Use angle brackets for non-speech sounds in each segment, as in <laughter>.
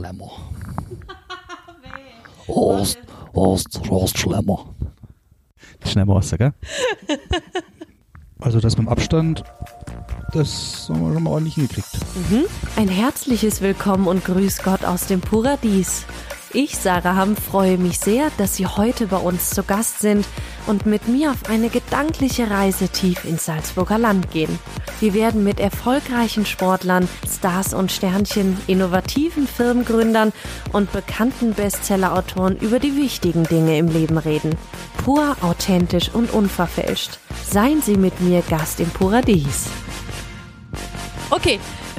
Schlemmer. <laughs> Horst, Horst, Horst Schlemmer. Schlemmer aus, gell? <laughs> Also das mit dem Abstand, das haben wir schon mal ordentlich hingekriegt. Mhm. Ein herzliches Willkommen und Grüß Gott aus dem Paradies. Ich, Sarah Hamm, freue mich sehr, dass Sie heute bei uns zu Gast sind und mit mir auf eine gedankliche Reise tief ins Salzburger Land gehen. Wir werden mit erfolgreichen Sportlern, Stars und Sternchen, innovativen Firmengründern und bekannten Bestsellerautoren über die wichtigen Dinge im Leben reden. Pur, authentisch und unverfälscht. Seien Sie mit mir Gast im Paradies. Okay,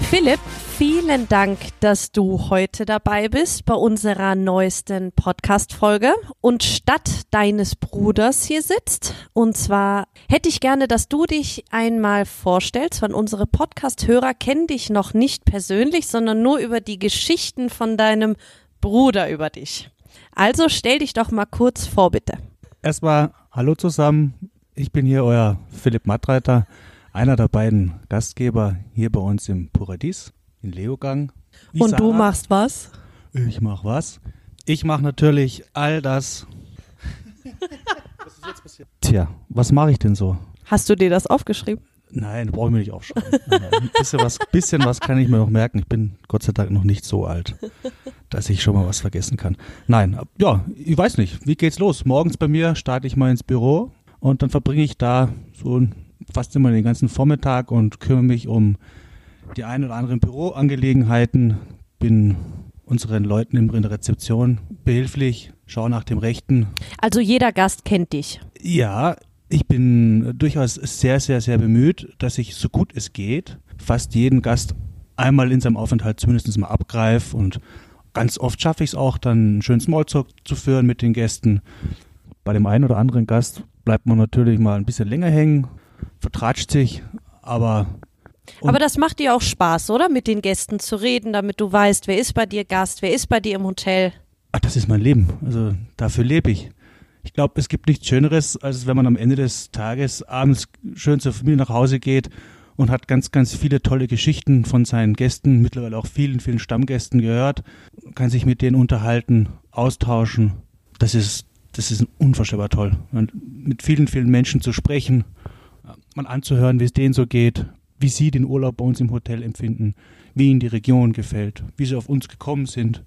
Philipp, vielen Dank, dass du heute dabei bist bei unserer neuesten Podcast-Folge und statt deines Bruders hier sitzt. Und zwar hätte ich gerne, dass du dich einmal vorstellst, weil unsere Podcast-Hörer kennen dich noch nicht persönlich, sondern nur über die Geschichten von deinem Bruder über dich. Also stell dich doch mal kurz vor, bitte. Erstmal Hallo zusammen. Ich bin hier euer Philipp Mattreiter, einer der beiden Gastgeber hier bei uns im Paradies in Leogang. Wie Und Sarah. du machst was? Ich mach was? Ich mache natürlich all das. was ist jetzt passiert? Tja, was mache ich denn so? Hast du dir das aufgeschrieben? Nein, brauche ich mir nicht aufschreiben. Ein bisschen was, bisschen was kann ich mir noch merken. Ich bin Gott sei Dank noch nicht so alt, dass ich schon mal was vergessen kann. Nein, ja, ich weiß nicht. Wie geht's los? Morgens bei mir starte ich mal ins Büro und dann verbringe ich da so fast immer den ganzen Vormittag und kümmere mich um die ein oder anderen Büroangelegenheiten, bin unseren Leuten in der Rezeption behilflich, schaue nach dem Rechten, Also jeder Gast kennt dich. ja, ich bin durchaus sehr, sehr, sehr bemüht, dass ich so gut es geht fast jeden Gast einmal in seinem Aufenthalt zumindest mal abgreife und ganz oft schaffe ich es auch, dann einen schönen Smalltalk zu führen mit den Gästen. Bei dem einen oder anderen Gast bleibt man natürlich mal ein bisschen länger hängen, vertratscht sich, aber Und- Aber das macht dir auch Spaß, oder? Mit den Gästen zu reden, damit du weißt, wer ist bei dir Gast, wer ist bei dir im Hotel. ach, das ist mein Leben. Also dafür lebe ich. Ich glaube, es gibt nichts Schöneres, als wenn man am Ende des Tages abends schön zur Familie nach Hause geht und hat ganz, ganz viele tolle Geschichten von seinen Gästen, mittlerweile auch vielen, vielen Stammgästen gehört, kann sich mit denen unterhalten, austauschen. Das ist, das ist unvorstellbar toll. Und mit vielen, vielen Menschen zu sprechen, mal anzuhören, wie es denen so geht, wie sie den Urlaub bei uns im Hotel empfinden, wie ihnen die Region gefällt, wie sie auf uns gekommen sind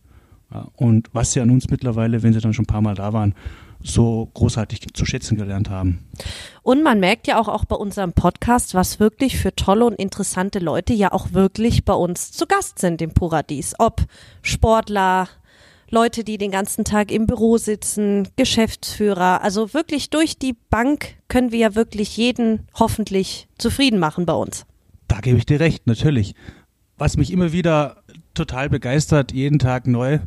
ja, und was sie an uns mittlerweile, wenn sie dann schon ein paar Mal da waren, so großartig zu schätzen gelernt haben. Und man merkt ja auch, auch bei unserem Podcast, was wirklich für tolle und interessante Leute ja auch wirklich bei uns zu Gast sind im Paradies. Ob Sportler, Leute, die den ganzen Tag im Büro sitzen, Geschäftsführer. Also wirklich durch die Bank können wir ja wirklich jeden hoffentlich zufrieden machen bei uns. Da gebe ich dir recht, natürlich. Was mich immer wieder total begeistert, jeden Tag neu,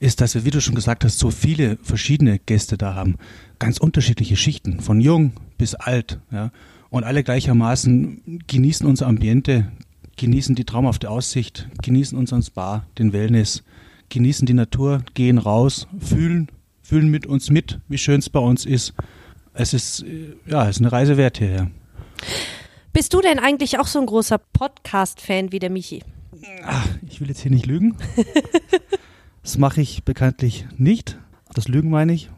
ist, dass wir, wie du schon gesagt hast, so viele verschiedene Gäste da haben. Ganz unterschiedliche Schichten, von jung bis alt. Ja. Und alle gleichermaßen genießen unser Ambiente, genießen die traumhafte Aussicht, genießen unseren Spa, den Wellness, genießen die Natur, gehen raus, fühlen, fühlen mit uns mit, wie schön es bei uns ist. Es ist, äh, ja, es ist eine Reise wert hierher. Bist du denn eigentlich auch so ein großer Podcast-Fan wie der Michi? Ach, ich will jetzt hier nicht lügen. <laughs> Das mache ich bekanntlich nicht. Das Lügen meine ich.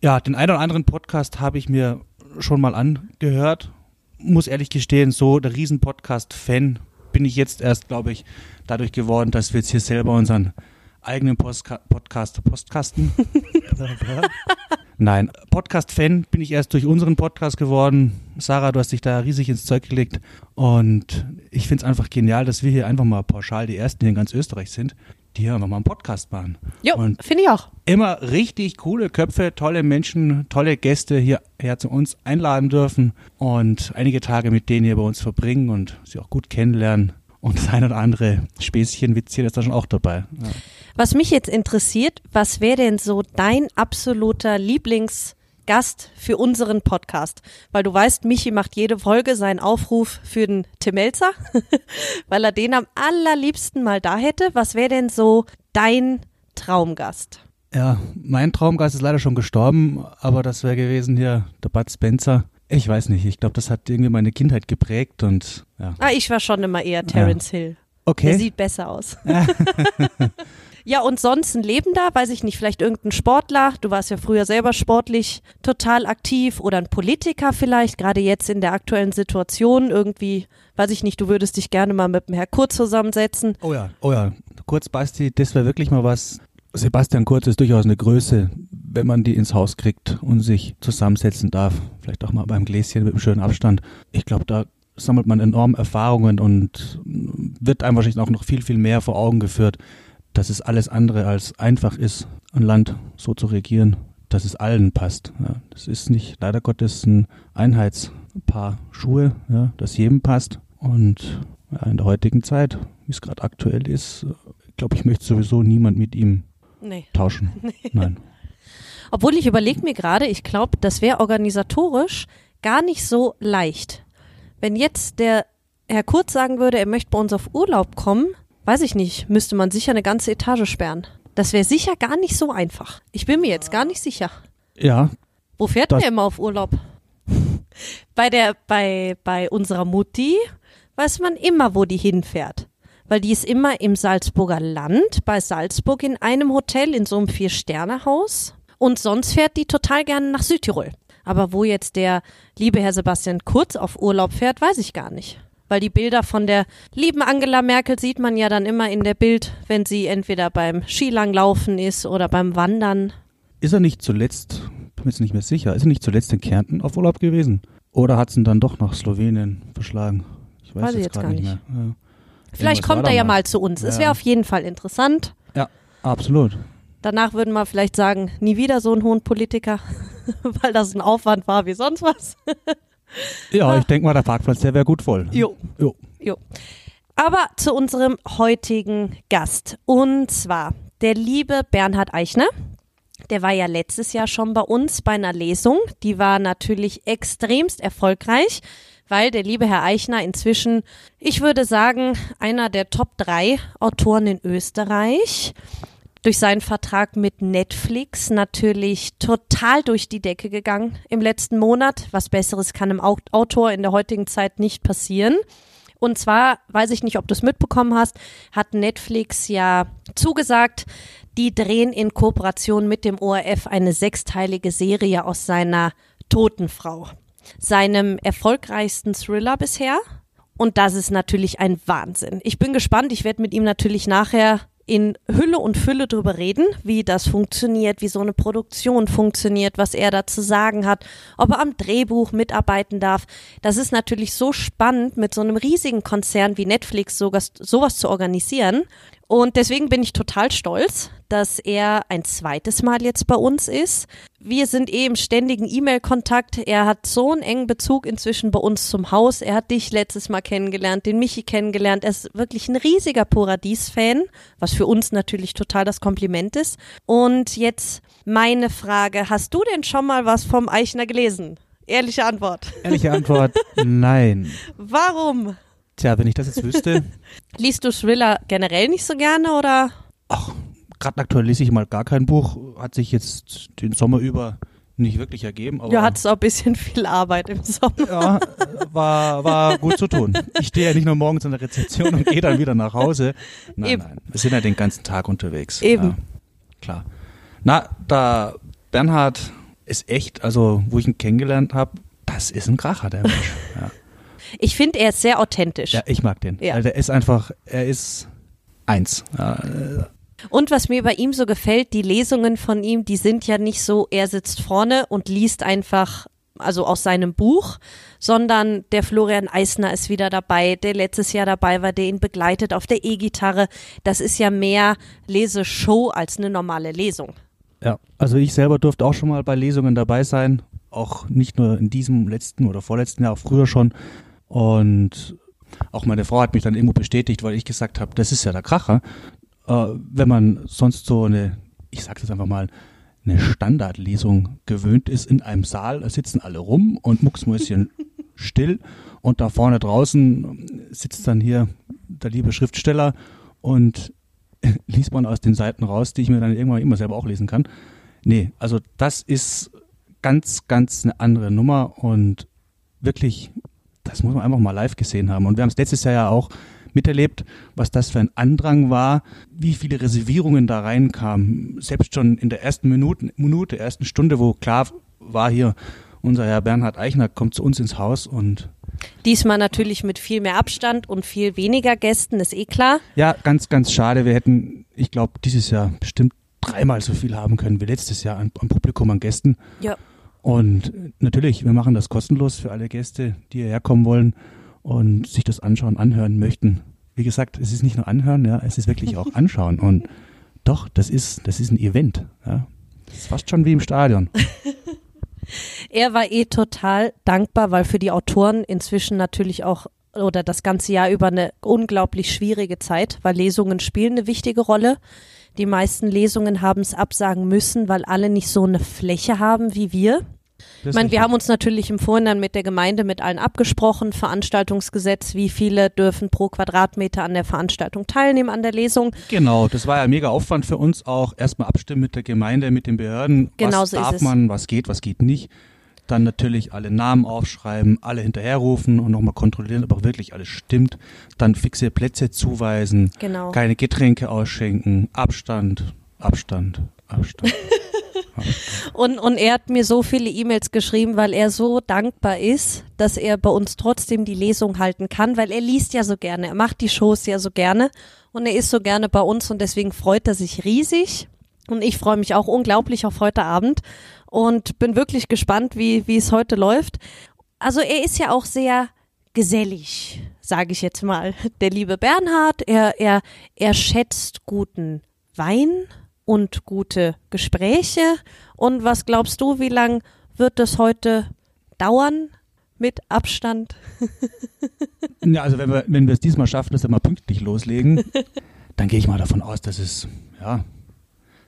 Ja, den einen oder anderen Podcast habe ich mir schon mal angehört. Muss ehrlich gestehen, so der Riesen-Podcast-Fan bin ich jetzt erst, glaube ich, dadurch geworden, dass wir jetzt hier selber unseren eigenen Postka Podcast, Postkasten. <laughs> Nein, Podcast-Fan bin ich erst durch unseren Podcast geworden. Sarah, du hast dich da riesig ins Zeug gelegt. Und ich finde es einfach genial, dass wir hier einfach mal pauschal die Ersten hier in ganz Österreich sind, die hier einfach mal einen Podcast machen. Jo, Und finde ich auch. immer richtig coole Köpfe, tolle Menschen, tolle Gäste hierher zu uns einladen dürfen und einige Tage mit denen hier bei uns verbringen und sie auch gut kennenlernen. Und das ein oder andere Späßchen, Witzchen ist da schon auch dabei. Ja. Was mich jetzt interessiert, was wäre denn so dein absoluter Lieblingsgast für unseren Podcast? Weil du weißt, Michi macht jede Folge seinen Aufruf für den Tim Melzer, <laughs> weil er den am allerliebsten mal da hätte. Was wäre denn so dein Traumgast? Ja, mein Traumgast ist leider schon gestorben, aber das wäre gewesen hier der Bud Spencer. Ich weiß nicht, ich glaube, das hat irgendwie meine Kindheit geprägt und ja. Ah, ich war schon immer eher Terence Hill. Der Okay. sieht besser aus. Ja, <laughs> <laughs> und sonst ein Lebender, weiß ich nicht, vielleicht irgendein Sportler, du warst ja früher selber sportlich total aktiv oder ein Politiker vielleicht, gerade jetzt in der aktuellen Situation irgendwie, weiß ich nicht, du würdest dich gerne mal mit dem Herr Kurz zusammensetzen. Oh ja, oh ja. Kurz, Basti, das wäre wirklich mal was. Sebastian Kurz ist durchaus eine Größe, wenn man die ins Haus kriegt und sich zusammensetzen darf. Vielleicht auch mal beim Gläschen mit einem schönen Abstand. Ich glaube, da sammelt man enorm Erfahrungen und wird einem wahrscheinlich auch noch viel, viel mehr vor Augen geführt, dass es alles andere als einfach ist, ein Land so zu regieren, dass es allen passt. Ja, das ist nicht leider Gottes ein Einheitspaar Schuhe, ja, das jedem passt. Und ja, in der heutigen Zeit, wie es gerade aktuell ist, glaube ich, möchte sowieso niemand mit ihm Nee. tauschen. <laughs> Nein. Obwohl ich überlege mir gerade, ich glaube, das wäre organisatorisch gar nicht so leicht. Wenn jetzt der Herr Kurz sagen würde, er möchte bei uns auf Urlaub kommen, weiß ich nicht, müsste man sicher eine ganze Etage sperren. Das wäre sicher gar nicht so einfach. Ich bin mir jetzt gar nicht sicher. Ja, Wo fährt der immer auf Urlaub? <laughs> bei der, bei, bei unserer Mutti weiß man immer, wo die hinfährt. Weil die ist immer im Salzburger Land, bei Salzburg in einem Hotel, in so einem Vier-Sterne-Haus. Und sonst fährt die total gerne nach Südtirol. Aber wo jetzt der liebe Herr Sebastian Kurz auf Urlaub fährt, weiß ich gar nicht. Weil die Bilder von der lieben Angela Merkel sieht man ja dann immer in der Bild, wenn sie entweder beim Skilanglaufen ist oder beim Wandern. ist er nicht zuletzt, bin mir jetzt nicht mehr sicher, ist er nicht zuletzt in Kärnten auf Urlaub gewesen? Oder hat es ihn dann doch nach Slowenien verschlagen? Ich weiß, Weiß jetzt jetzt gar nicht nicht. mehr. Ja. Vielleicht Irgendwas kommt er ja mal zu uns. Es Ja. wäre auf jeden Fall interessant. Ja, absolut. Danach würden wir vielleicht sagen, nie wieder so einen hohen Politiker, <laughs> weil das ein Aufwand war wie sonst was. <laughs> Ja, ich denke mal, der Parkplatz, der wäre gut voll. Jo. Jo. Jo. Aber zu unserem heutigen Gast. Und zwar der liebe Bernhard Eichner. Der war ja letztes Jahr schon bei uns bei einer Lesung. Die war natürlich extremst erfolgreich, weil der liebe Herr Eichner inzwischen, ich würde sagen, einer der Top 3 Autoren in Österreich durch seinen Vertrag mit Netflix natürlich total durch die Decke gegangen im letzten Monat. Was Besseres kann einem Au- Autor in der heutigen Zeit nicht passieren. Und zwar, weiß ich nicht, ob du es mitbekommen hast, hat Netflix ja zugesagt, die drehen in Kooperation mit dem ORF eine sechsteilige Serie aus seiner Toten Frau. Seinem erfolgreichsten Thriller bisher. Und das ist natürlich ein Wahnsinn. Ich bin gespannt. Ich werde mit ihm natürlich nachher in Hülle und Fülle drüber reden, wie das funktioniert, wie so eine Produktion funktioniert, was er da zu sagen hat, ob er am Drehbuch mitarbeiten darf. Das ist natürlich so spannend, mit so einem riesigen Konzern wie Netflix sowas, sowas zu organisieren. Und deswegen bin ich total stolz, dass er ein zweites Mal jetzt bei uns ist. Wir sind eh im ständigen E-Mail-Kontakt. Er hat so einen engen Bezug inzwischen bei uns zum Haus. Er hat dich letztes Mal kennengelernt, den Michi kennengelernt. Er ist wirklich ein riesiger Paradies-Fan, was für uns natürlich total das Kompliment ist. Und jetzt meine Frage. Hast du denn schon mal was vom Eichner gelesen? Ehrliche Antwort. Ehrliche Antwort, nein. <laughs> Warum? Tja, wenn ich das jetzt wüsste, <laughs> Liest du Thriller generell nicht so gerne oder? ach, gerade aktuell lese ich mal gar kein Buch, hat sich jetzt den Sommer über nicht wirklich ergeben, aber Ja, hat es auch ein bisschen viel Arbeit im Sommer. ja, war, war gut zu tun. Ich stehe ja nicht nur morgens in der Rezeption und gehe dann wieder nach Hause. Nein, Eben. nein, wir sind ja den ganzen Tag unterwegs. Eben. Ja, klar. Na, da Bernhard ist echt, also wo ich ihn kennengelernt habe, das ist ein Kracher, der Mensch. Ja. Ich finde, er ist sehr authentisch. Ja, ich mag den. Ja. Weil der ist einfach, er ist eins. Äh, Und was mir bei ihm so gefällt, die Lesungen von ihm, die sind ja nicht so, er sitzt vorne und liest einfach, also aus seinem Buch, sondern der Florian Eisner ist wieder dabei, der letztes Jahr dabei war, der ihn begleitet auf der E-Gitarre. Das ist ja mehr Leseshow als eine normale Lesung. ja, also ich selber durfte auch schon mal bei Lesungen dabei sein. Auch nicht nur in diesem letzten oder vorletzten Jahr, auch früher schon. Und auch meine Frau hat mich dann irgendwo bestätigt, weil ich gesagt habe, das ist ja der Kracher. Äh, wenn man sonst so eine, ich sage jetzt einfach mal, eine Standardlesung gewöhnt ist in einem Saal, da sitzen alle rum und mucksmäuschen <laughs> still und da vorne draußen sitzt dann hier der liebe Schriftsteller und <laughs> liest man aus den Seiten raus, die ich mir dann irgendwann immer selber auch lesen kann. Nee, also das ist ganz, ganz eine andere Nummer und wirklich, das muss man einfach mal live gesehen haben. Und wir haben es letztes Jahr ja auch miterlebt, was das für ein Andrang war, wie viele Reservierungen da reinkamen. Selbst schon in der ersten Minute, Minute ersten Stunde, wo klar war hier, unser Herr Bernhard Eichner kommt zu uns ins Haus und Diesmal natürlich mit viel mehr Abstand und viel weniger Gästen, ist eh klar. ja, ganz, ganz schade. Wir hätten, ich glaube, dieses Jahr bestimmt dreimal so viel haben können wie letztes Jahr an, an Publikum, an Gästen. Ja. Und natürlich, wir machen das kostenlos für alle Gäste, die hierher kommen wollen und sich das anschauen, anhören möchten. Wie gesagt, es ist nicht nur anhören, ja, es ist wirklich auch <laughs> anschauen. Und doch, das ist, das ist ein Event. Ja. Das ist fast schon wie im Stadion. <laughs> Er war eh total dankbar, weil für die Autoren inzwischen natürlich auch oder das ganze Jahr über eine unglaublich schwierige Zeit, weil Lesungen spielen eine wichtige Rolle. Die meisten Lesungen haben es absagen müssen, weil alle nicht so eine Fläche haben wie wir. Das Ich meine, wir haben uns natürlich im Vorhinein mit der Gemeinde, mit allen abgesprochen, Veranstaltungsgesetz, wie viele dürfen pro Quadratmeter an der Veranstaltung teilnehmen, an der Lesung. Genau, das war ja mega Aufwand für uns auch. Erstmal abstimmen mit der Gemeinde, mit den Behörden. Genau was so ist darf man, was geht, was geht nicht. Dann natürlich alle Namen aufschreiben, alle hinterherrufen und nochmal kontrollieren, ob auch wirklich alles stimmt. Dann fixe Plätze zuweisen, Genau. keine Getränke ausschenken, Abstand, Abstand, Abstand. <laughs> <laughs> Und, und er hat mir so viele E-Mails geschrieben, weil er so dankbar ist, dass er bei uns trotzdem die Lesung halten kann, weil er liest ja so gerne, er macht die Shows ja so gerne und er ist so gerne bei uns und deswegen freut er sich riesig. Und ich freue mich auch unglaublich auf heute Abend und bin wirklich gespannt, wie, wie es heute läuft. Also er ist ja auch sehr gesellig, sage ich jetzt mal. Der liebe Bernhard, er, er, er schätzt guten Wein und gute Gespräche. Und was glaubst du, wie lang wird es heute dauern mit Abstand? <laughs> Ja, also wenn wir, wenn wir es diesmal schaffen, dass wir mal pünktlich loslegen, <laughs> dann gehe ich mal davon aus, dass es, ja,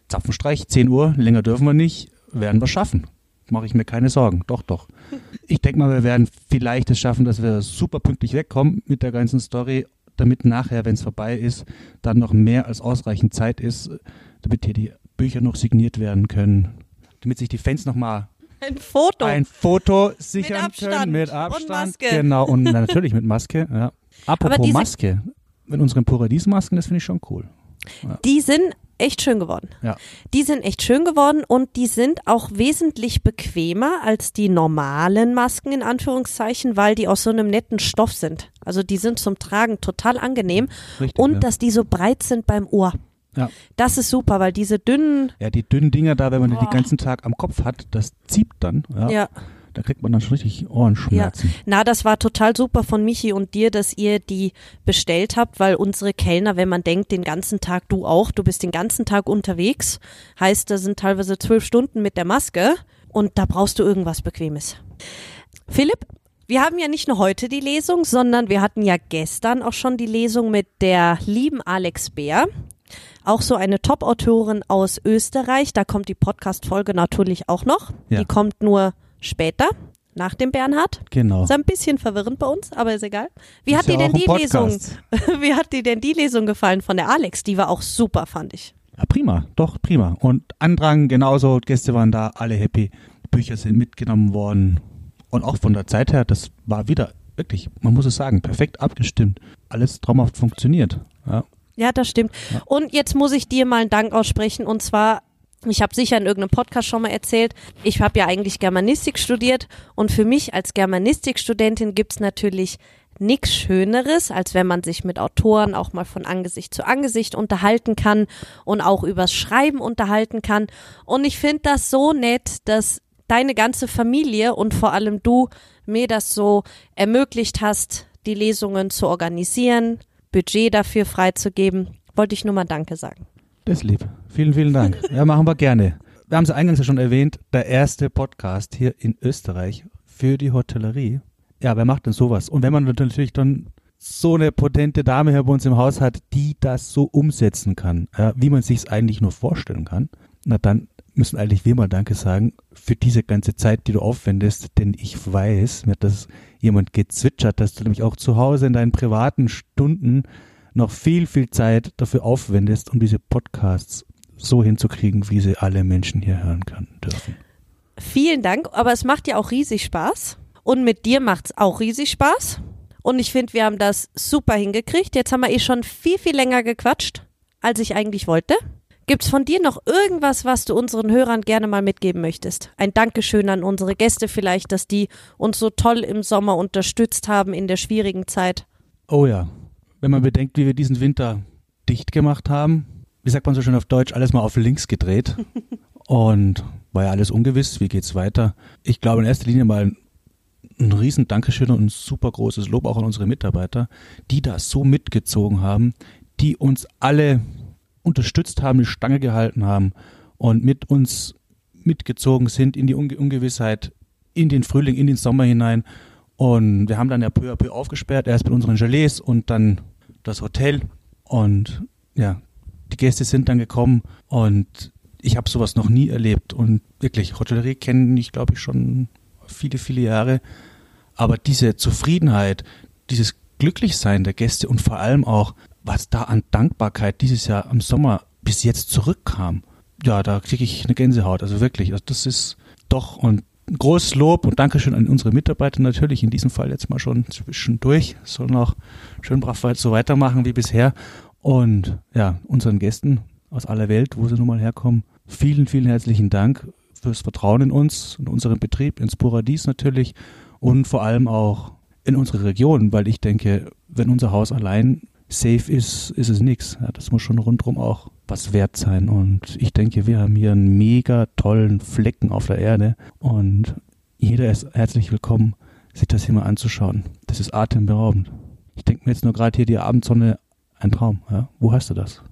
Zapfenstreich, 10 Uhr, länger dürfen wir nicht, werden wir schaffen. Mache ich mir keine Sorgen. Doch, doch. Ich denke mal, wir werden vielleicht es schaffen, dass wir super pünktlich wegkommen mit der ganzen Story, damit nachher, wenn es vorbei ist, dann noch mehr als ausreichend Zeit ist, damit hier die Bücher noch signiert werden können, damit sich die Fans nochmal Ein Foto. ein Foto sichern Abstand können mit und Abstand. Maske. Genau, und natürlich mit Maske. Ja. Apropos Maske. Mit unseren Paradiesmasken, das finde ich schon cool. Die sind echt schön geworden. Ja. Die sind echt schön geworden und die sind auch wesentlich bequemer als die normalen Masken in Anführungszeichen, weil die aus so einem netten Stoff sind. Also die sind zum Tragen total angenehm Richtig. und ja. dass die so breit sind beim Ohr. Ja. Das ist super, weil diese dünnen, ja, die dünnen Dinger da, wenn man die Boah. den ganzen Tag am Kopf hat, das zieht dann. Ja. ja, Da kriegt man dann schon richtig Ohrenschmerzen. Na, das war total super von Michi und dir, dass ihr die bestellt habt, weil unsere Kellner, wenn man denkt, den ganzen Tag, du auch, du bist den ganzen Tag unterwegs, heißt, da sind teilweise zwölf Stunden mit der Maske und da brauchst du irgendwas Bequemes. Philipp, wir haben ja nicht nur heute die Lesung, sondern wir hatten ja gestern auch schon die Lesung mit der lieben Alex Bär. Auch so eine Top-Autorin aus Österreich. Da kommt die Podcast-Folge natürlich auch noch. Ja. Die kommt nur später, nach dem Bernhard. Genau. Ist ein bisschen verwirrend bei uns, aber ist egal. Wie Ist hat dir ja denn auch ein die Lesung, Podcast. <laughs> wie hat dir denn die Lesung gefallen von der Alex? Die war auch super, fand ich. Ja, prima, doch, prima. Und Andrang genauso, Gäste waren da, alle happy. Bücher sind mitgenommen worden. Und auch von der Zeit her, das war wieder wirklich, man muss es sagen, perfekt abgestimmt. Alles traumhaft funktioniert. Ja. Ja, das stimmt. Ja. Und jetzt muss ich dir mal einen Dank aussprechen und zwar ich habe sicher in irgendeinem Podcast schon mal erzählt, ich habe ja eigentlich Germanistik studiert und für mich als Germanistikstudentin gibt's natürlich nichts Schöneres, als wenn man sich mit Autoren auch mal von Angesicht zu Angesicht unterhalten kann und auch übers Schreiben unterhalten kann. Und ich finde das so nett, dass deine ganze Familie und vor allem du mir das so ermöglicht hast, die Lesungen zu organisieren, Budget dafür freizugeben. Wollte ich nur mal Danke sagen. Das ist lieb. Vielen, vielen Dank. <laughs> Ja, machen wir gerne. Wir haben es eingangs ja schon erwähnt, der erste Podcast hier in Österreich für die Hotellerie. Ja, wer macht denn sowas? Und wenn man natürlich dann so eine potente Dame hier bei uns im Haus hat, die das so umsetzen kann, ja, wie man sich es eigentlich nur vorstellen kann, na dann müssen eigentlich wir mal Danke sagen für diese ganze Zeit, die du aufwendest, denn ich weiß, mir hat das jemand gezwitschert, dass du nämlich auch zu Hause in deinen privaten Stunden noch viel, viel Zeit dafür aufwendest, um diese Podcasts so hinzukriegen, wie sie alle Menschen hier hören können dürfen. Vielen Dank, aber es macht ja auch riesig Spaß. Und mit dir macht's auch riesig Spaß. Und ich finde, wir haben das super hingekriegt. Jetzt haben wir eh schon viel, viel länger gequatscht, als ich eigentlich wollte. Gibt's von dir noch irgendwas, was du unseren Hörern gerne mal mitgeben möchtest? Ein Dankeschön an unsere Gäste vielleicht, dass die uns so toll im Sommer unterstützt haben in der schwierigen Zeit. Oh ja, wenn man bedenkt, wie wir diesen Winter dicht gemacht haben, wie sagt man so schön auf Deutsch, alles mal auf links gedreht. <laughs> Und war ja alles ungewiss, wie geht's weiter. Ich glaube in erster Linie mal ein riesen Dankeschön und ein super großes Lob auch an unsere Mitarbeiter, die das so mitgezogen haben, die uns alle unterstützt haben, die Stange gehalten haben und mit uns mitgezogen sind in die Unge Ungewissheit, in den Frühling, in den Sommer hinein. Und wir haben dann ja peu à peu aufgesperrt, erst mit unseren Gelees und dann das Hotel. Und ja, die Gäste sind dann gekommen und ich habe sowas noch nie erlebt. Und wirklich, Hotellerie kenne ich, glaube ich, schon viele, viele Jahre. Aber diese Zufriedenheit, dieses Glücklichsein der Gäste und vor allem auch was da an Dankbarkeit dieses Jahr im Sommer bis jetzt zurückkam, ja, da kriege ich eine Gänsehaut. Also wirklich, also das ist doch ein großes Lob und Dankeschön an unsere Mitarbeiter natürlich, in diesem Fall jetzt mal schon zwischendurch, soll noch schön brav so weitermachen wie bisher. Und ja, unseren Gästen aus aller Welt, wo sie nun mal herkommen, vielen, vielen herzlichen Dank fürs Vertrauen in uns, in unseren Betrieb, ins Paradies natürlich und vor allem auch in unsere Region, weil ich denke, wenn unser Haus allein safe ist, ist es nichts. Ja, das muss schon rundherum auch was wert sein. Und ich denke, wir haben hier einen mega tollen Flecken auf der Erde. Und jeder ist herzlich willkommen, sich das hier mal anzuschauen. Das ist atemberaubend. Ich denke mir jetzt nur gerade hier die Abendsonne, ein Traum. Ja? Wo hast du das?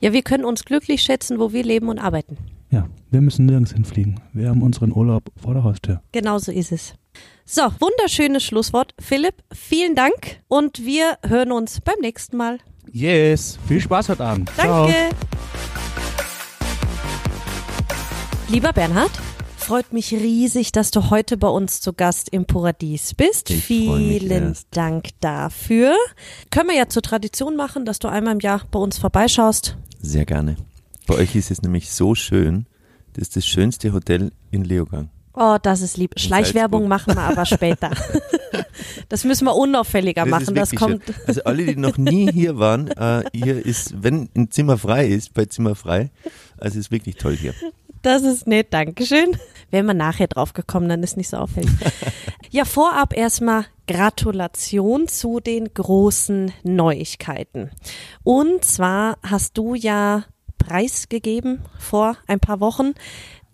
Ja, wir können uns glücklich schätzen, wo wir leben und arbeiten. Ja, wir müssen nirgends hinfliegen. Wir haben unseren Urlaub vor der Haustür. Genau so ist es. So, wunderschönes Schlusswort. Philipp, vielen Dank und wir hören uns beim nächsten Mal. Yes, viel Spaß heute Abend. Danke. Ciao. Lieber Bernhard, freut mich riesig, dass du heute bei uns zu Gast im Paradies bist. Ich Vielen Dank dafür. Können wir ja zur Tradition machen, dass du einmal im Jahr bei uns vorbeischaust. Sehr gerne. Bei euch ist es nämlich so schön. Das ist das schönste Hotel in Leogang. Oh, das ist lieb. Schleichwerbung machen wir aber später. <laughs> das müssen wir unauffälliger das machen. Das kommt. Schön. Also alle, die noch nie hier waren, äh, hier ist, wenn ein Zimmer frei ist, bei Zimmer frei. Also ist wirklich toll hier. Das ist nett, Dankeschön. Wären wir nachher drauf gekommen, dann ist nicht so auffällig. <laughs> ja, vorab erstmal Gratulation zu den großen Neuigkeiten. Und zwar hast du ja preisgegeben vor ein paar Wochen,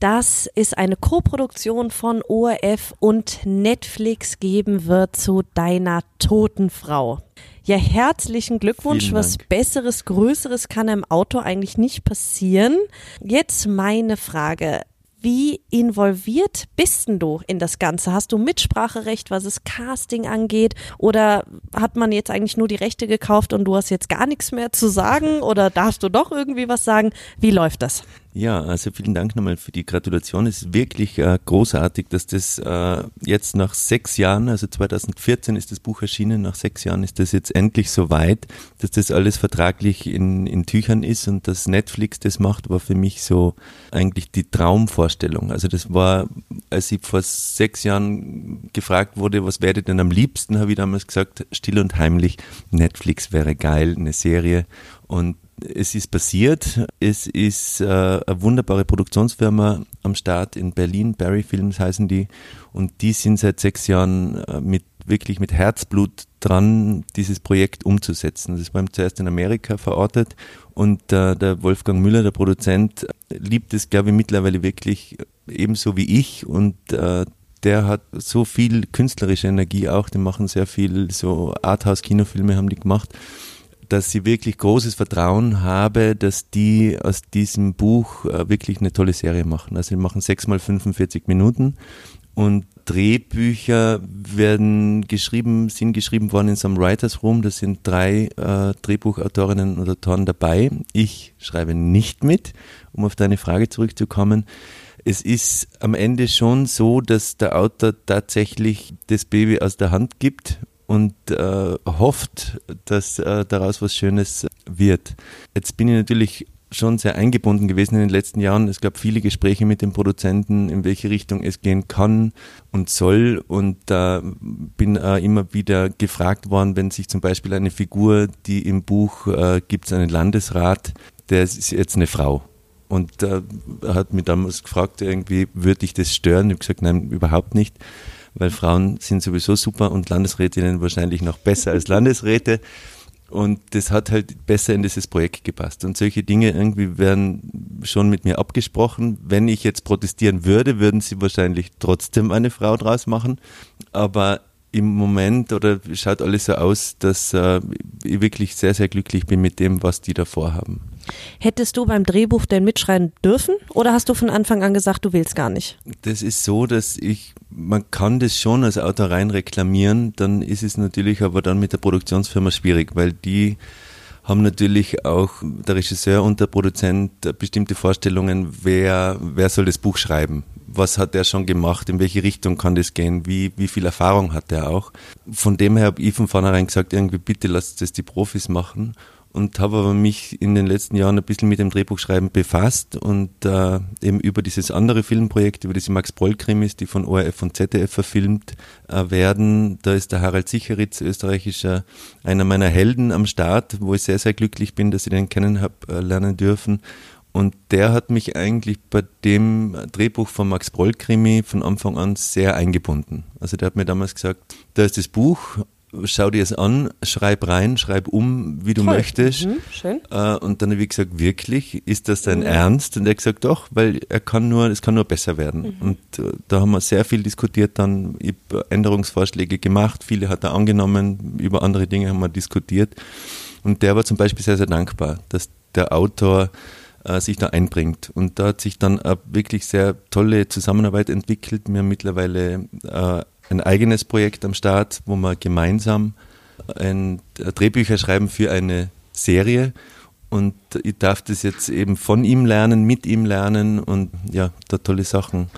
dass es eine Koproduktion von ORF und Netflix geben wird zu deiner toten Frau. Ja, herzlichen Glückwunsch. Was Besseres, Größeres kann im Auto eigentlich nicht passieren. Jetzt meine Frage. Wie involviert bist denn du in das Ganze? Hast du Mitspracherecht, was das Casting angeht? Oder hat man jetzt eigentlich nur die Rechte gekauft und du hast jetzt gar nichts mehr zu sagen? Oder darfst du doch irgendwie was sagen? Wie läuft das? Ja, also vielen Dank nochmal für die Gratulation. Es ist wirklich äh, großartig, dass das äh, jetzt nach sechs Jahren, also 2014 ist das Buch erschienen, nach sechs Jahren ist das jetzt endlich so weit, dass das alles vertraglich in, in Tüchern ist und dass Netflix das macht, war für mich so eigentlich die Traumvorstellung. Also das war, als ich vor sechs Jahren gefragt wurde, was wäre denn am liebsten, habe ich damals gesagt, still und heimlich, Netflix wäre geil, eine Serie und es ist passiert. Es ist äh, eine wunderbare Produktionsfirma am Start in Berlin, Barry Films heißen die. Und die sind seit sechs Jahren äh, mit wirklich mit Herzblut dran, dieses Projekt umzusetzen. Das war zuerst in Amerika verortet und äh, der Wolfgang Müller, der Produzent, liebt es, glaube ich, mittlerweile wirklich ebenso wie ich und äh, der hat so viel künstlerische Energie auch, die machen sehr viel so Arthouse-Kinofilme haben die gemacht dass sie wirklich großes Vertrauen habe, dass die aus diesem Buch äh, wirklich eine tolle Serie machen. Also sie machen sechs mal 45 Minuten und Drehbücher werden geschrieben, sind geschrieben worden in so einem Writers Room. Da sind drei äh, Drehbuchautorinnen und Autoren dabei. Ich schreibe nicht mit, um auf deine Frage zurückzukommen. Es ist am Ende schon so, dass der Autor tatsächlich das Baby aus der Hand gibt und äh, hofft, dass äh, daraus was Schönes wird. Jetzt bin ich natürlich schon sehr eingebunden gewesen in den letzten Jahren. Es gab viele Gespräche mit den Produzenten, in welche Richtung es gehen kann und soll. Und da bin äh, immer wieder gefragt worden, wenn sich zum Beispiel eine Figur, die im Buch äh, gibt es einen Landesrat, der ist jetzt eine Frau. Und äh, hat mich damals gefragt, irgendwie, würde ich das stören? Ich habe gesagt, nein, überhaupt nicht, weil Frauen sind sowieso super und Landesrätinnen wahrscheinlich noch besser als Landesräte. Und das hat halt besser in dieses Projekt gepasst. Und solche Dinge irgendwie werden schon mit mir abgesprochen. Wenn ich jetzt protestieren würde, würden sie wahrscheinlich trotzdem eine Frau draus machen. Aber im Moment oder schaut alles so aus, dass äh, ich wirklich sehr, sehr glücklich bin mit dem, was die da vorhaben. Hättest du beim Drehbuch denn mitschreiben dürfen oder hast du von Anfang an gesagt, du willst gar nicht? Das ist so, dass ich, man kann das schon als Autor rein reklamieren, dann ist es natürlich aber dann mit der Produktionsfirma schwierig, weil die haben natürlich auch der Regisseur und der Produzent bestimmte Vorstellungen, wer, wer soll das Buch schreiben? Was hat er schon gemacht? In welche Richtung kann das gehen? Wie, wie viel Erfahrung hat er auch? Von dem her habe ich von vornherein gesagt, irgendwie bitte lasst das die Profis machen und habe aber mich in den letzten Jahren ein bisschen mit dem Drehbuchschreiben befasst und äh, eben über dieses andere Filmprojekt, über diese Max Proll-Krimis, die von ORF und ZDF verfilmt äh, werden. Da ist der Harald Sicheritz, österreichischer, einer meiner Helden am Start, wo ich sehr, sehr glücklich bin, dass ich den kennen habe äh, lernen dürfen. Und der hat mich eigentlich bei dem Drehbuch von Max Proll-Krimi von Anfang an sehr eingebunden. Also der hat mir damals gesagt, da ist das Buch schau dir es an, schreib rein, schreib um, wie du Toll. möchtest. Mhm, schön. Äh, und dann habe ich gesagt, wirklich, ist das dein mhm. Ernst? Und er hat gesagt, doch, weil er kann nur, es kann nur besser werden. Mhm. Und äh, da haben wir sehr viel diskutiert, dann ich Änderungsvorschläge gemacht, viele hat er angenommen, über andere Dinge haben wir diskutiert. Und der war zum Beispiel sehr, sehr dankbar, dass der Autor äh, sich da einbringt. Und da hat sich dann eine wirklich sehr tolle Zusammenarbeit entwickelt. Wir haben mittlerweile ein eigenes Projekt am Start, wo wir gemeinsam ein Drehbücher schreiben für eine Serie. Und ich darf das jetzt eben von ihm lernen, mit ihm lernen und ja, da tolle Sachen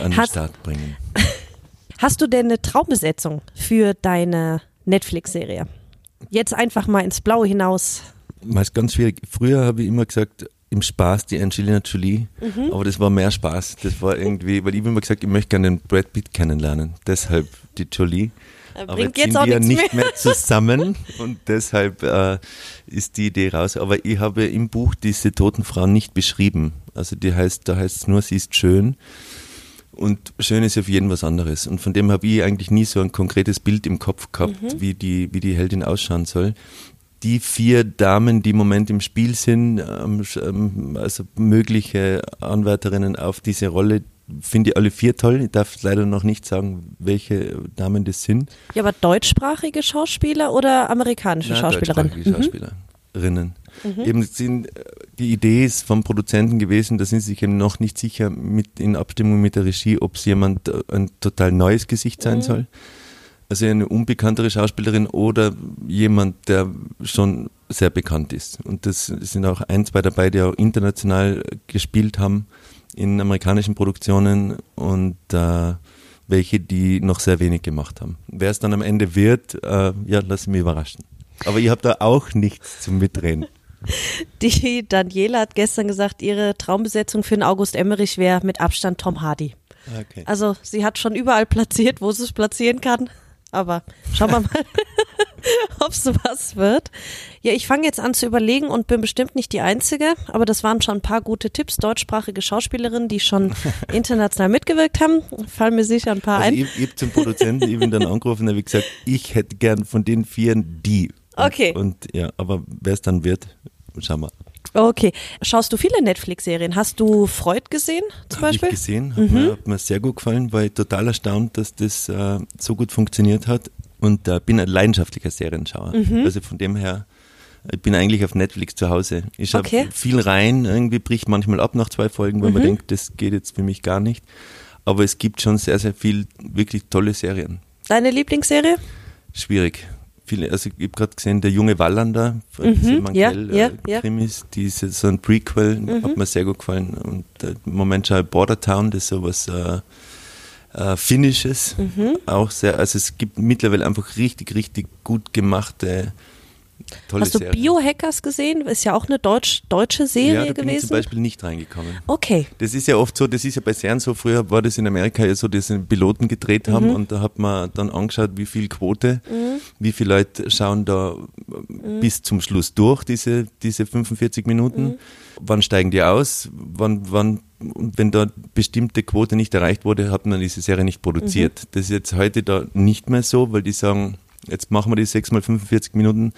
an den Start bringen. <laughs> Hast du denn eine Traumbesetzung für deine Netflix-Serie? Jetzt einfach mal ins Blaue hinaus. Das ist ganz schwierig. Früher habe ich immer gesagt, im Spaß die Angelina Jolie, mhm. aber das war mehr Spaß. Das war irgendwie, weil ich immer gesagt, ich möchte gerne den Brad Pitt kennenlernen, deshalb die Jolie. Aber jetzt, jetzt sind die ja nicht mehr. mehr. <laughs> zusammen und deshalb äh, ist die Idee raus. Aber ich habe im Buch diese toten Frauen nicht beschrieben. Also die heißt, da heißt es nur, sie ist schön. Und schön ist ja für jeden was anderes. Und von dem habe ich eigentlich nie so ein konkretes Bild im Kopf gehabt, mhm. wie, die, wie die Heldin ausschauen soll die vier Damen, die im Moment im Spiel sind, ähm, ähm, also mögliche Anwärterinnen auf diese Rolle, finde ich alle vier toll. Ich darf leider noch nicht sagen, welche Damen das sind. Ja, aber deutschsprachige Schauspieler oder amerikanische Nein, Schauspielerinnen? Deutschsprachige Schauspielerinnen. Mhm. Eben sind äh, die Idee ist vom Produzenten gewesen, da sind sie sich eben noch nicht sicher mit in Abstimmung mit der Regie, ob es jemand äh, ein total neues Gesicht sein mhm. soll also eine unbekanntere Schauspielerin oder jemand, der schon sehr bekannt ist. Und das sind auch ein, zwei dabei, die auch international gespielt haben in amerikanischen Produktionen und äh, welche, die noch sehr wenig gemacht haben. Wer es dann am Ende wird, äh, ja, lass mich überraschen. Aber ich habe da auch nichts zum Mitreden. <laughs> Die Daniela hat gestern gesagt, ihre Traumbesetzung für den August Emmerich wäre mit Abstand Tom Hardy. Okay. Also sie hat schon überall platziert, wo sie es platzieren kann aber schauen wir mal, <laughs> ob es was wird. Ja, ich fange jetzt an zu überlegen und bin bestimmt nicht die Einzige, aber das waren schon ein paar gute Tipps. Deutschsprachige Schauspielerinnen, die schon <laughs> international mitgewirkt haben, fallen mir sicher ein paar also ein. Ich, ich habe zum Produzenten eben dann angerufen und habe gesagt, ich hätte gern von den Vieren die. Und, okay. Und ja, aber wer es dann wird, schauen wir. Okay. Schaust du viele Netflix-Serien? Hast du Freud gesehen zum hab Beispiel? Ich gesehen, hat, mhm. mir, hat, mir, sehr gut gefallen, war ich total erstaunt, dass das äh, so gut funktioniert hat und äh, bin ein leidenschaftlicher Serienschauer. Mhm. Also von dem her, ich bin eigentlich auf Netflix zu Hause. Ich schaue okay. viel rein, irgendwie bricht manchmal ab nach zwei Folgen, weil mhm. man denkt, das geht jetzt für mich gar nicht. Aber es gibt schon sehr, sehr viel wirklich tolle Serien. Deine Lieblingsserie? Schwierig viele, also ich habe gerade gesehen, der junge Wallander von mhm, Mankell, ja, ja, äh, Krimis, ja. die ist so ein Prequel, mhm. hat mir sehr gut gefallen. Und äh, im Moment schaue ich Bordertown, das ist sowas äh, äh, Finnisches, mhm. auch sehr, also es gibt mittlerweile einfach richtig, richtig gut gemachte Tolle Hast du Serie. Biohackers gesehen? Ist ja auch eine deutsch, deutsche Serie ja, da bin ich zum gewesen. Beispiel nicht reingekommen. Okay. Das ist ja oft so, das ist ja bei Serien so, früher war das in Amerika ja so, dass sie Piloten gedreht haben Mhm. und da hat man dann angeschaut, wie viel Quote, wie viele Leute schauen da Mhm. bis zum Schluss durch, diese, diese 45 Minuten. Wann steigen die aus? Wann, wann, und wenn da bestimmte Quote nicht erreicht wurde, hat man diese Serie nicht produziert. Mhm. Das ist jetzt heute da nicht mehr so, weil die sagen, jetzt machen wir die 6 mal 45 Minuten.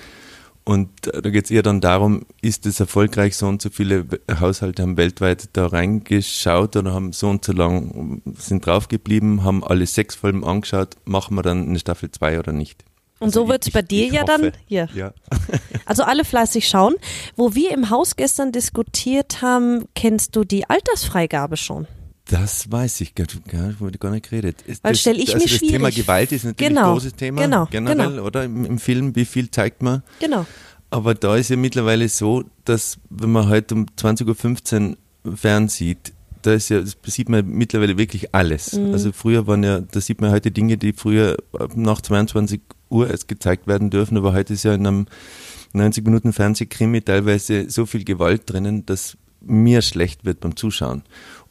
Und da geht es eher dann darum, ist es erfolgreich, so und so viele Haushalte haben weltweit da reingeschaut oder haben so und so lang, sind draufgeblieben, haben alle sechs Folgen angeschaut, machen wir dann eine Staffel 2 oder nicht. Und so Also wird es bei dir ja dann hoffe. hier. Ja. <laughs> Also alle fleißig schauen. Wo wir im Haus gestern diskutiert haben, kennst du die Altersfreigabe schon? Das weiß ich, gar- gar, wurde gar nicht geredet. Weil das, stell ich also mir das Thema schwierig. Gewalt ist natürlich Genau, ein großes Thema, genau, generell, genau. oder? Im, Im Film, wie viel zeigt man? Genau. Aber da ist ja mittlerweile so, dass wenn man heute um 20.15 Uhr fernsieht, da ist ja, sieht man mittlerweile wirklich alles. Mhm. Also früher waren ja, da sieht man heute Dinge, die früher nach 22 Uhr erst gezeigt werden dürfen, aber heute ist ja in einem 90 Minuten Fernsehkrimi teilweise so viel Gewalt drinnen, dass mir schlecht wird beim Zuschauen.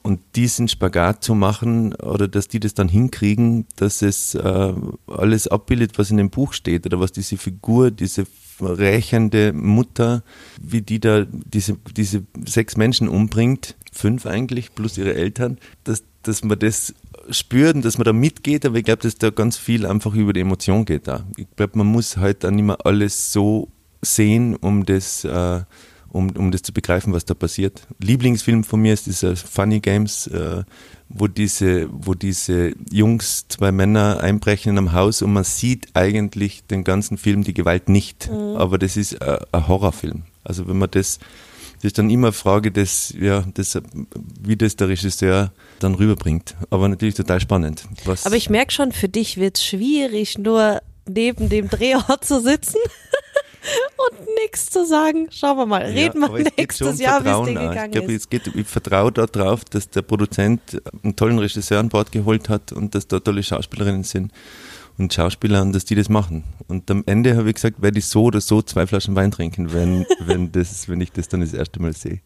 Und diesen Spagat zu machen oder dass die das dann hinkriegen, dass es äh, alles abbildet, was in dem Buch steht oder was diese Figur, diese rächende Mutter, wie die da diese, diese sechs Menschen umbringt, fünf eigentlich, plus ihre Eltern, dass, dass man das spürt und dass man da mitgeht, aber ich glaube, dass da ganz viel einfach über die Emotion geht da. Ich glaube, man muss halt dann mehr alles so sehen, um das, äh, um, um das zu begreifen, was da passiert. Lieblingsfilm von mir ist dieser Funny Games, äh, wo diese, wo diese Jungs, zwei Männer einbrechen in einem Haus und man sieht eigentlich den ganzen Film die Gewalt nicht. Aber das ist äh, ein Horrorfilm. Also wenn man das, das ist dann immer eine Frage des, ja, des, wie das der Regisseur dann rüberbringt. Aber natürlich total spannend. Was, Aber ich merke schon, für dich wird es schwierig, nur neben dem Drehort zu sitzen <laughs> und nichts zu sagen. Schauen wir mal. Reden wir nächstes Jahr, wie es dir gegangen Ich glaube, ist. es geht, ich vertraue darauf, dass der Produzent einen tollen Regisseur an Bord geholt hat und dass da tolle Schauspielerinnen sind und Schauspieler und dass die das machen. Und am Ende habe ich gesagt, werde ich so oder so zwei Flaschen Wein trinken, wenn, <laughs> wenn, das, wenn ich das dann das erste Mal sehe.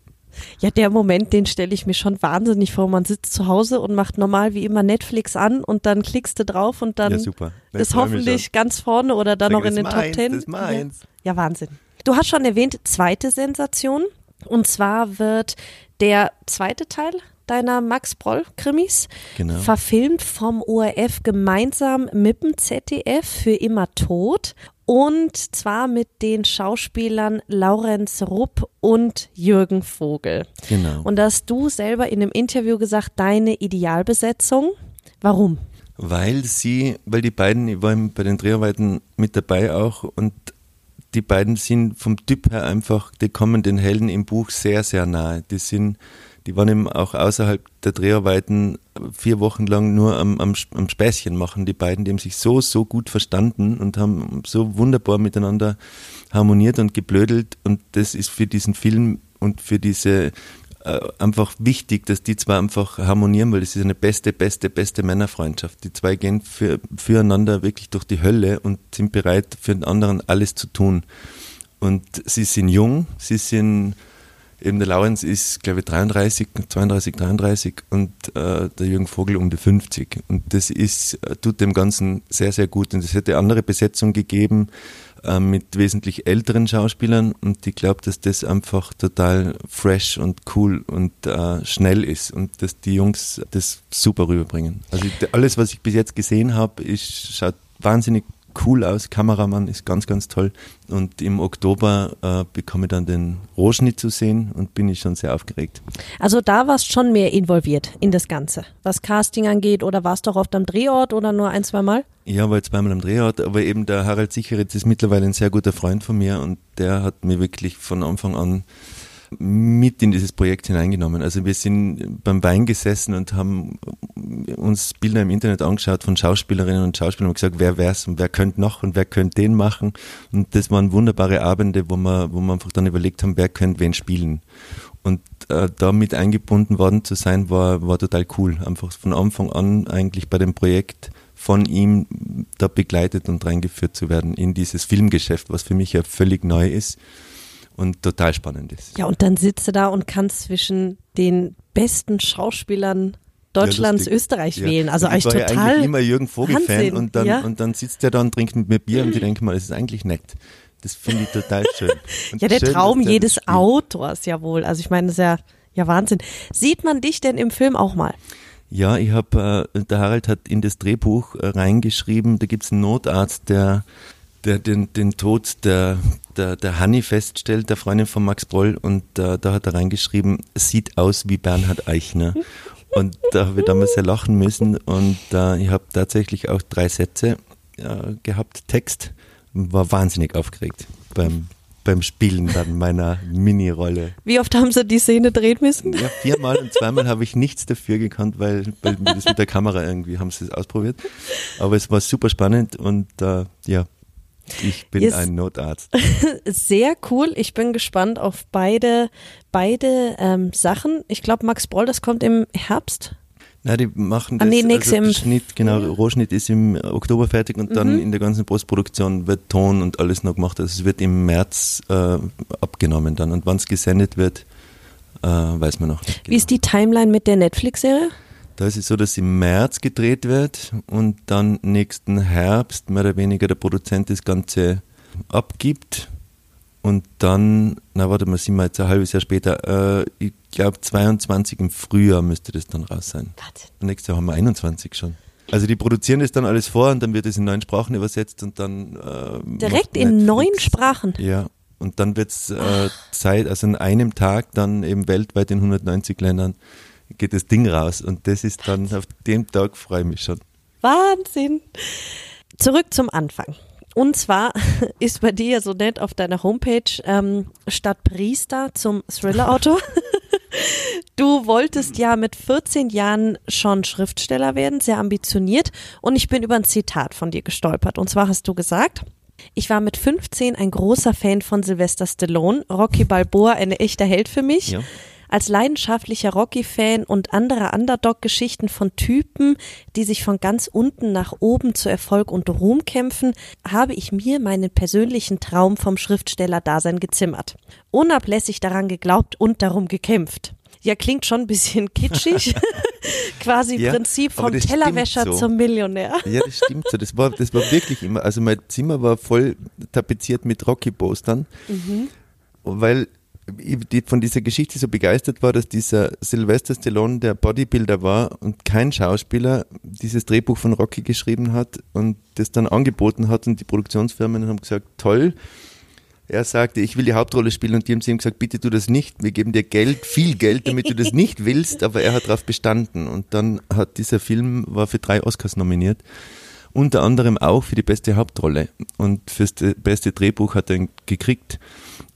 Ja, der Moment, den stelle ich mir schon wahnsinnig vor. Man sitzt zu Hause und macht normal wie immer Netflix an und dann klickst du drauf und dann ja, ist hoffentlich ganz vorne oder dann noch in den ist Top meins, Ten. das ist meins. Ja. ja, Wahnsinn. Du hast schon erwähnt, zweite Sensation. Und zwar wird der zweite Teil deiner Max Broll-Krimis Genau. verfilmt vom ORF gemeinsam mit dem ZDF für immer tot. Und zwar mit den Schauspielern Laurenz Rupp und Jürgen Vogel. Genau. Und da hast du selber in einem Interview gesagt, deine Idealbesetzung. Warum? Weil sie, weil die beiden, ich war bei den Dreharbeiten mit dabei auch und die beiden sind vom Typ her einfach, die kommen den Helden im Buch sehr, sehr nahe. Die sind, die waren eben auch außerhalb der Dreharbeiten vier Wochen lang nur am, am, am Späßchen machen, die beiden, die haben sich so, so gut verstanden und haben so wunderbar miteinander harmoniert und geblödelt und das ist für diesen Film und für diese äh, einfach wichtig, dass die zwei einfach harmonieren, weil das ist eine beste, beste, beste Männerfreundschaft. Die zwei gehen für, füreinander wirklich durch die Hölle und sind bereit, für den anderen alles zu tun. Und sie sind jung, sie sind, eben der Laurenz ist, glaube ich, 33, 32, 33 und äh, der Jürgen Vogel um die 50. Und das ist, äh, tut dem Ganzen sehr, sehr gut. Und es hätte andere Besetzung gegeben äh, mit wesentlich älteren Schauspielern und ich glaube, dass das einfach total fresh und cool und äh, schnell ist und dass die Jungs das super rüberbringen. Also alles, was ich bis jetzt gesehen habe, schaut wahnsinnig cool aus. Kameramann ist ganz, ganz toll. Und im Oktober äh, bekomme ich dann den Rohschnitt zu sehen und bin ich schon sehr aufgeregt. Also da warst schon mehr involviert in das Ganze, was Casting angeht oder warst du auch oft am Drehort oder nur ein, zwei Mal? Ich war jetzt zweimal am Drehort, aber eben der Harald Sicheritz ist mittlerweile ein sehr guter Freund von mir und der hat mir wirklich von Anfang an mit in dieses Projekt hineingenommen. Also wir sind beim Wein gesessen und haben uns Bilder im Internet angeschaut von Schauspielerinnen und Schauspielern und gesagt, wer wär's und wer könnte noch und wer könnte den machen. Und das waren wunderbare Abende, wo wir, wo wir einfach dann überlegt haben, wer könnte wen spielen. Und äh, da mit eingebunden worden zu sein, war, war total cool. Einfach von Anfang an eigentlich bei dem Projekt von ihm da begleitet und reingeführt zu werden in dieses Filmgeschäft, was für mich ja völlig neu ist und total spannend ist. Ja, und dann sitzt du da und kannst zwischen den besten Schauspielern Deutschlands, Ja. Österreich Ja. wählen. Also Und ich eigentlich war ja total. eigentlich immer Jürgen Vogel-Fan und dann, ja. und dann sitzt der da und trinkt mit mir Bier und ich denke mal, das ist eigentlich nett. Das finde ich total schön. <laughs> Ja, der schön, Traum der jedes. Autors, jawohl. Also ich meine, das ist ja, ja Wahnsinn. Sieht man dich denn im Film auch mal? Ja, ich habe, äh, der Harald hat in das Drehbuch äh, reingeschrieben, da gibt's einen Notarzt, der, der den, den Tod der, der, der Hanni feststellt, der Freundin von Max Broll, und äh, da hat er reingeschrieben, sieht aus wie Bernhard Eichner. <laughs> Und da habe ich damals sehr lachen müssen und äh, ich habe tatsächlich auch drei Sätze äh, gehabt, Text, war wahnsinnig aufgeregt beim, beim Spielen dann meiner Mini-Rolle. Wie oft haben sie die Szene drehen müssen? Ja, viermal und zweimal habe ich nichts dafür gekannt, weil, weil das mit der Kamera irgendwie haben sie es ausprobiert. Aber es war super spannend und äh, ja, ich bin Yes. ein Notarzt. <laughs> Sehr cool. Ich bin gespannt auf beide, beide ähm, Sachen. Ich glaube, Max Broll, das kommt im Herbst. Na, die machen Ah, das, nee, also im- Schnitt, genau, Rohschnitt ist im Oktober fertig und dann Mhm. in der ganzen Postproduktion wird Ton und alles noch gemacht. Also es wird im März äh, abgenommen dann und wann es gesendet wird, äh, weiß man noch nicht. Wie ist die Timeline mit der Netflix-Serie? Da ist es so, dass im März gedreht wird und dann nächsten Herbst mehr oder weniger der Produzent das Ganze abgibt. Und dann, na warte mal, sind wir jetzt ein halbes Jahr später, äh, ich glaube 22 im Frühjahr müsste das dann raus sein. Warte. Nächstes Jahr haben wir 21 schon. Also die produzieren das dann alles vor und dann wird es in neun Sprachen übersetzt und dann äh, Direkt in neun Sprachen. Ja, und dann wird es äh, Zeit, also an einem Tag dann eben weltweit in 190 Ländern geht das Ding raus und das ist dann auf dem Tag freue ich mich schon. Wahnsinn. Zurück zum Anfang. Und zwar <laughs> ist bei dir ja so nett auf deiner Homepage ähm, statt Priester zum Thriller-Autor. <laughs> Du wolltest ja mit 14 Jahren schon Schriftsteller werden, sehr ambitioniert. Und ich bin über ein Zitat von dir gestolpert. Und zwar hast du gesagt, ich war mit 15 ein großer Fan von Sylvester Stallone, Rocky Balboa ein echter Held für mich. Ja. Als leidenschaftlicher Rocky-Fan und anderer Underdog-Geschichten von Typen, die sich von ganz unten nach oben zu Erfolg und Ruhm kämpfen, habe ich mir meinen persönlichen Traum vom Schriftsteller-Dasein gezimmert. Unablässig daran geglaubt und darum gekämpft. Ja, klingt schon ein bisschen <laughs> kitschig. Quasi Ja, Prinzip vom Tellerwäscher so. zum Millionär. Ja, das stimmt so. Das war, das war wirklich immer, also mein Zimmer war voll tapeziert mit Rocky-Postern, weil ich die, von dieser Geschichte so begeistert war, dass dieser Sylvester Stallone der Bodybuilder war und kein Schauspieler dieses Drehbuch von Rocky geschrieben hat und das dann angeboten hat und die Produktionsfirmen haben gesagt, toll. Er sagte, ich will die Hauptrolle spielen und die haben zu ihm gesagt, bitte tu das nicht, wir geben dir Geld, viel Geld, damit du das nicht willst, aber er hat darauf bestanden. Und dann hat dieser Film, war für drei Oscars nominiert unter anderem auch für die beste Hauptrolle. Und fürs de- beste Drehbuch hat er ihn gekriegt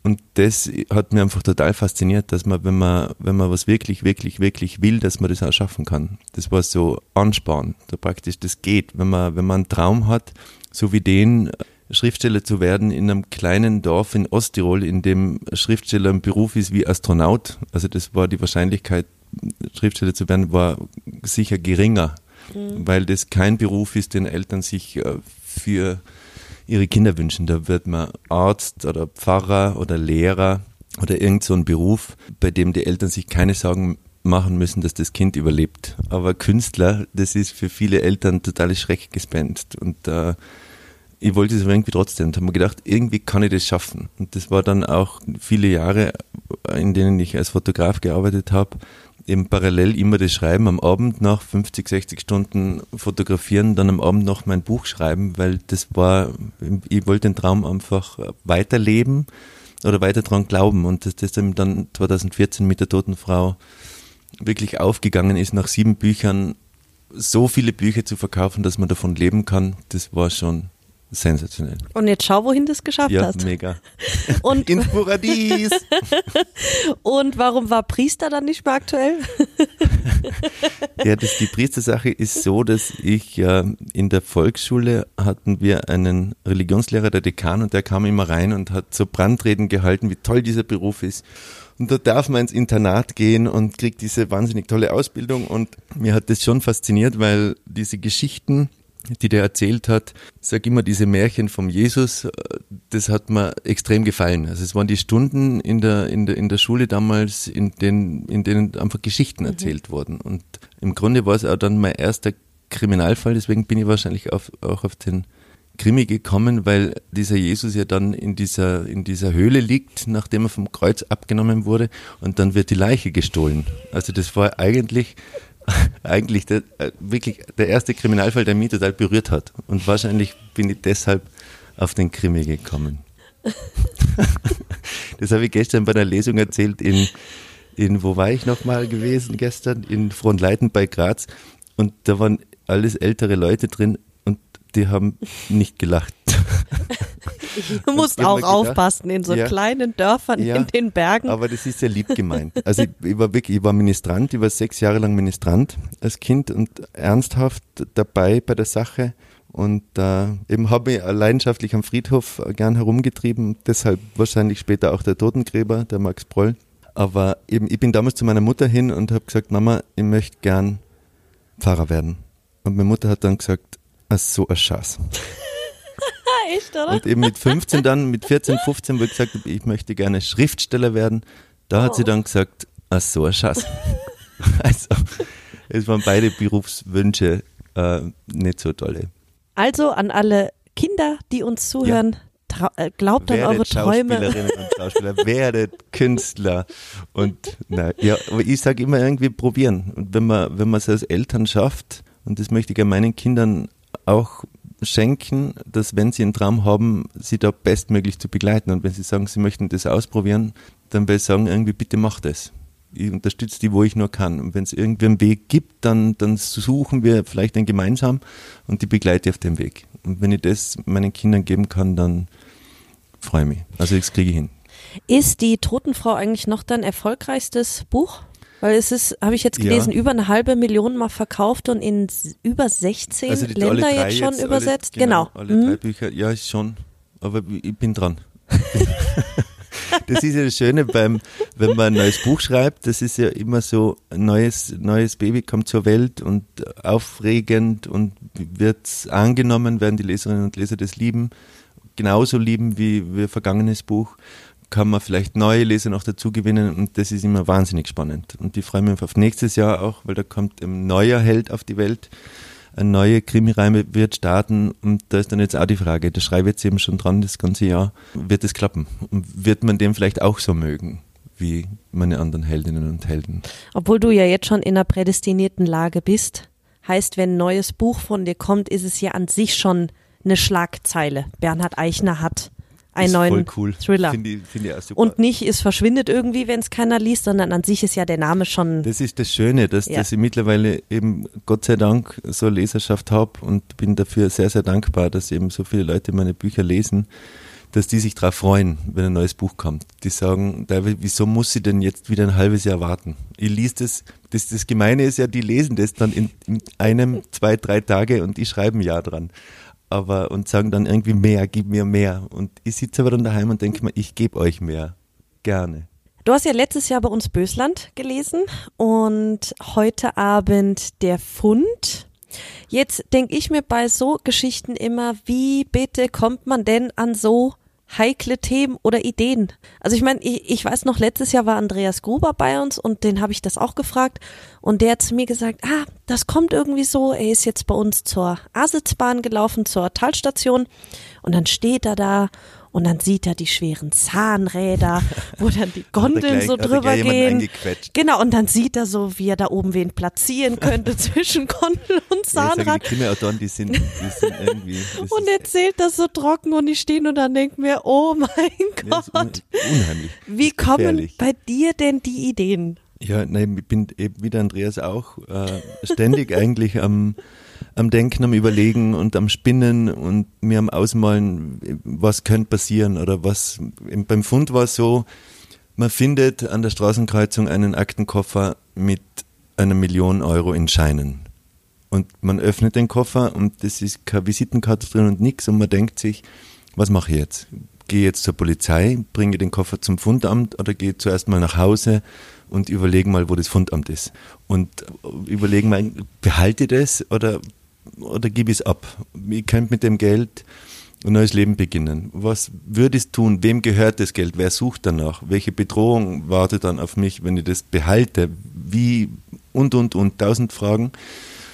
und das hat mir einfach total fasziniert, dass man, wenn man, wenn man was wirklich, wirklich, wirklich will, dass man das auch schaffen kann. Das war so Ansporn, da praktisch das geht, wenn man, wenn man einen Traum hat, so wie den, Schriftsteller zu werden in einem kleinen Dorf in Osttirol, in dem Schriftsteller ein Beruf ist wie Astronaut. Also das war die Wahrscheinlichkeit, Schriftsteller zu werden, war sicher geringer, weil das kein Beruf ist, den Eltern sich äh, für ihre Kinder wünschen. Da wird man Arzt oder Pfarrer oder Lehrer oder irgend so ein Beruf, bei dem die Eltern sich keine Sorgen machen müssen, dass das Kind überlebt. Aber Künstler, das ist für viele Eltern totales Schreckgespenst. Und äh, ich wollte es aber irgendwie trotzdem und habe mir gedacht, irgendwie kann ich das schaffen. Und das war dann auch viele Jahre, in denen ich als Fotograf gearbeitet habe, eben parallel immer das Schreiben am Abend nach 50, 60 Stunden fotografieren, dann am Abend noch mein Buch schreiben, weil das war, ich wollte den Traum einfach weiterleben oder weiter dran glauben. Und dass das dann 2014 mit der toten Frau wirklich aufgegangen ist, nach sieben Büchern so viele Bücher zu verkaufen, dass man davon leben kann, das war schon sensationell. Und jetzt schau, wohin du es geschafft Ja, hast. mega. <laughs> Und, <laughs> Ins Paradies! <laughs> und warum war Priester dann nicht mehr aktuell? Ja, das, die Priestersache ist so, dass ich äh, in der Volksschule hatten wir einen Religionslehrer, der Dekan, und der kam immer rein und hat so Brandreden gehalten, wie toll dieser Beruf ist. Und da darf man ins Internat gehen und kriegt diese wahnsinnig tolle Ausbildung. Und mir hat das schon fasziniert, weil diese Geschichten, die der erzählt hat. Ich sag immer, diese Märchen vom Jesus, äh, das hat mir extrem gefallen. Also es waren die Stunden in der, in der, in der Schule damals, in denen, in denen einfach Geschichten mhm. erzählt wurden. Und im Grunde war es auch dann mein erster Kriminalfall, deswegen bin ich wahrscheinlich auf, auch auf den Krimi gekommen, weil dieser Jesus ja dann in dieser, in dieser Höhle liegt, nachdem er vom Kreuz abgenommen wurde und dann wird die Leiche gestohlen. Also das war eigentlich <laughs> eigentlich der, äh, wirklich der erste Kriminalfall, der mich total berührt hat. Und wahrscheinlich bin ich deshalb auf den Krimi gekommen. <laughs> das habe ich gestern bei einer Lesung erzählt in, in wo war ich nochmal gewesen gestern? In Frohnleiten bei Graz. Und da waren alles ältere Leute drin und die haben nicht gelacht. <laughs> Du <laughs> musst auch gedacht, aufpassen in so ja, kleinen Dörfern ja, in den Bergen. Aber das ist ja lieb gemeint. Also ich, ich, war wirklich, ich war Ministrant, ich war sechs Jahre lang Ministrant als Kind und ernsthaft dabei bei der Sache. Und äh, eben habe ich leidenschaftlich am Friedhof gern herumgetrieben, deshalb wahrscheinlich später auch der Totengräber, der Max Proll. Aber eben, ich bin damals zu meiner Mutter hin und habe gesagt, Mama, ich möchte gern Pfarrer werden. Und meine Mutter hat dann gesagt, ach so ein Schatz. <laughs> Echt, oder? Und eben mit 15 dann, mit 14, 15, wo ich gesagt habe, ich möchte gerne Schriftsteller werden, da hat sie oh. dann gesagt, ach so ein Schatz. <laughs> also, es waren beide Berufswünsche äh, nicht so tolle. Also an alle Kinder, die uns zuhören, ja. Äh, glaubt an eure Träume. Schauspielerinnen und Schauspieler, werdet Künstler. Und na, ja, aber ich sage immer irgendwie probieren. Und wenn man, wenn man es als Eltern schafft, und das möchte ich ja meinen Kindern auch schenken, dass wenn sie einen Traum haben, sie da bestmöglich zu begleiten. Und wenn sie sagen, sie möchten das ausprobieren, dann will ich sagen, irgendwie bitte mach das. Ich unterstütze die, wo ich nur kann. Und wenn es irgendwie einen Weg gibt, dann, dann suchen wir vielleicht einen gemeinsam und die begleite ich auf dem Weg. Und wenn ich das meinen Kindern geben kann, dann freue ich mich. Also das kriege ich hin. Ist die Totenfrau eigentlich noch dein erfolgreichstes Buch? Weil es ist, habe ich jetzt gelesen, ja. über eine halbe Million mal verkauft und in über 16 also Länder jetzt schon jetzt übersetzt. Alle, genau, genau. Alle mhm. drei Bücher, ja, ist schon. Aber ich bin dran. <laughs> das ist ja das Schöne beim, wenn man ein neues Buch schreibt, das ist ja immer so, ein neues, neues Baby kommt zur Welt und aufregend und wird angenommen, werden die Leserinnen und Leser das lieben, genauso lieben wie, wie vergangenes Buch kann man vielleicht neue Leser noch dazu gewinnen und das ist immer wahnsinnig spannend. Und ich freue mich auf nächstes Jahr auch, weil da kommt ein neuer Held auf die Welt, ein neuer Krimireime wird starten und da ist dann jetzt auch die Frage, da schreibe ich jetzt eben schon dran das ganze Jahr, wird es klappen? Und wird man den vielleicht auch so mögen? wie meine anderen Heldinnen und Helden. Obwohl du ja jetzt schon in einer prädestinierten Lage bist, heißt, wenn ein neues Buch von dir kommt, ist es ja an sich schon eine Schlagzeile. Bernhard Eichner hat einen neuen cool. Thriller. Find ich, find ich und nicht, es verschwindet irgendwie, wenn es keiner liest, sondern an sich ist ja der Name schon. Das ist das Schöne, dass, ja. dass ich mittlerweile eben Gott sei Dank so eine Leserschaft habe und bin dafür sehr, sehr dankbar, dass eben so viele Leute meine Bücher lesen, dass die sich darauf freuen, wenn ein neues Buch kommt. Die sagen, David, wieso muss sie denn jetzt wieder ein halbes Jahr warten? Ich liest das, das, das Gemeine ist ja, die lesen das dann in, in einem, zwei, drei Tage und ich schreibe ein Jahr dran aber und sagen dann irgendwie mehr, gib mir mehr. Und ich sitze aber dann daheim und denke mir, ich gebe euch mehr. Gerne. Du hast ja letztes Jahr bei uns Bösland gelesen und heute Abend der Fund. Jetzt denke ich mir bei so Geschichten immer, wie bitte kommt man denn an so heikle Themen oder Ideen. Also ich meine, ich, ich weiß noch, letztes Jahr war Andreas Gruber bei uns und den habe ich das auch gefragt und der hat zu mir gesagt, ah, das kommt irgendwie so, er ist jetzt bei uns zur Asitzbahn gelaufen, zur Talstation und dann steht er da und dann sieht er die schweren Zahnräder, wo dann die <laughs> Gondeln gleich, so drüber gehen. Genau, und dann sieht er so, wie er da oben wen platzieren könnte <laughs> zwischen Gondel und Zahnrad. Ja, die Krimiautoren, die sind, die sind irgendwie. <laughs> Und erzählt das so trocken und ich stehe und dann denke mir, oh mein Gott. Un unheimlich. Wie kommen bei dir denn die Ideen? Ja, nein, ich bin eben wie der Andreas auch äh, ständig eigentlich am am Denken, am Überlegen und am Spinnen und mir am Ausmalen, was könnte passieren oder was. Beim Fund war es so, man findet an der Straßenkreuzung einen Aktenkoffer mit einer Million Euro in Scheinen. Und man öffnet den Koffer und das ist keine Visitenkarte drin und nichts und man denkt sich, was mache ich jetzt? Gehe jetzt zur Polizei, bringe den Koffer zum Fundamt oder gehe zuerst mal nach Hause und überlege mal, wo das Fundamt ist. Und überlegen mal, behalte das oder oder gib es ab. Ich könnte mit dem Geld ein neues Leben beginnen. Was würde ich tun? Wem gehört das Geld? Wer sucht danach? Welche Bedrohung wartet dann auf mich, wenn ich das behalte? Wie und und und tausend Fragen.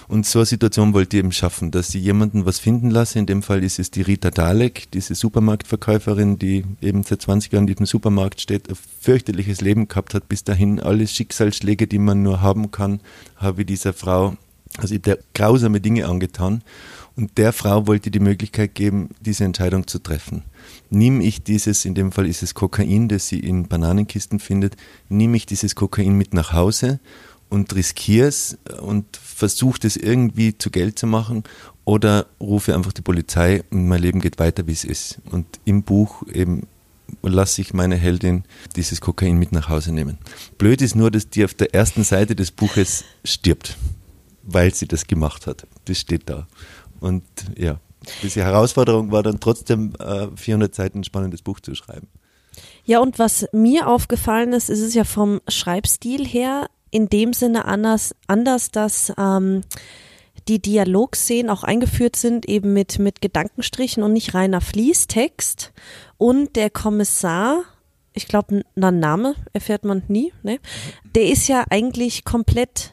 Und so eine Situation wollte ich eben schaffen, dass ich jemanden was finden lasse. In dem Fall ist es die Rita Dalek, diese Supermarktverkäuferin, die eben seit 20 Jahren in diesem Supermarkt steht, ein fürchterliches Leben gehabt hat. Bis dahin alle Schicksalsschläge, die man nur haben kann, habe ich dieser Frau, also ich habe der grausame Dinge angetan. Und der Frau wollte die Möglichkeit geben, diese Entscheidung zu treffen. Nimm ich dieses, in dem Fall ist es Kokain, das sie in Bananenkisten findet, nehme ich dieses Kokain mit nach Hause und riskiere es und versuche das irgendwie zu Geld zu machen oder rufe einfach die Polizei und mein Leben geht weiter, wie es ist. Und im Buch eben lasse ich meine Heldin dieses Kokain mit nach Hause nehmen. Blöd ist nur, dass die auf der ersten Seite des Buches stirbt, weil sie das gemacht hat. Das steht da. Und ja, diese Herausforderung war dann trotzdem äh, 400 Seiten ein spannendes Buch zu schreiben. Ja, und was mir aufgefallen ist, ist es ja vom Schreibstil her in dem Sinne anders, anders dass ähm, die Dialogszenen auch eingeführt sind, eben mit, mit Gedankenstrichen und nicht reiner Fließtext. Und der Kommissar, ich glaube, ein Name erfährt man nie, ne? Der ist ja eigentlich komplett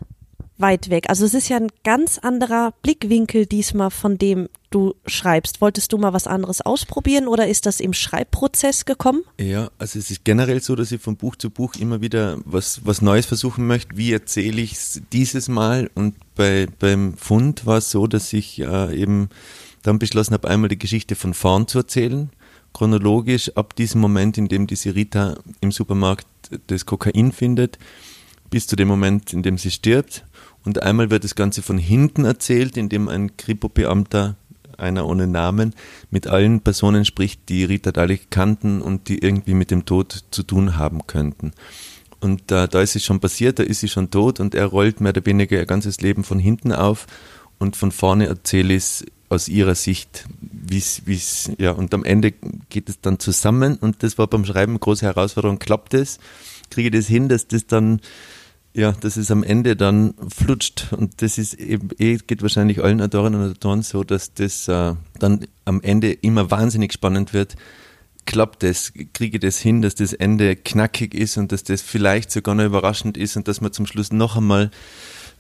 weit weg. Also es ist ja ein ganz anderer Blickwinkel diesmal von dem du schreibst. Wolltest du mal was anderes ausprobieren oder ist das im Schreibprozess gekommen? Ja, also es ist generell so, dass ich von Buch zu Buch immer wieder was, was Neues versuchen möchte. Wie erzähle ich es dieses Mal? Und bei, beim Fund war es so, dass ich äh, eben dann beschlossen habe, einmal die Geschichte von vorn zu erzählen. Chronologisch ab diesem Moment, in dem diese Rita im Supermarkt das Kokain findet, bis zu dem Moment, in dem sie stirbt. Und einmal wird das Ganze von hinten erzählt, indem ein Kripo-Beamter, einer ohne Namen, mit allen Personen spricht, die Rita Dalik kannten und die irgendwie mit dem Tod zu tun haben könnten. Und äh, da ist es schon passiert, da ist sie schon tot und er rollt mehr oder weniger ihr ganzes Leben von hinten auf und von vorne erzähle ich es aus ihrer Sicht, wie es, ja, und am Ende geht es dann zusammen und das war beim Schreiben eine große Herausforderung. Klappt es? Kriege ich das hin, dass das dann ja, dass es am Ende dann flutscht. Und das ist eben, eh, geht wahrscheinlich allen Autorinnen und Autoren so, dass das äh, dann am Ende immer wahnsinnig spannend wird. Klappt das, kriege das hin, dass das Ende knackig ist und dass das vielleicht sogar noch überraschend ist und dass man zum Schluss noch einmal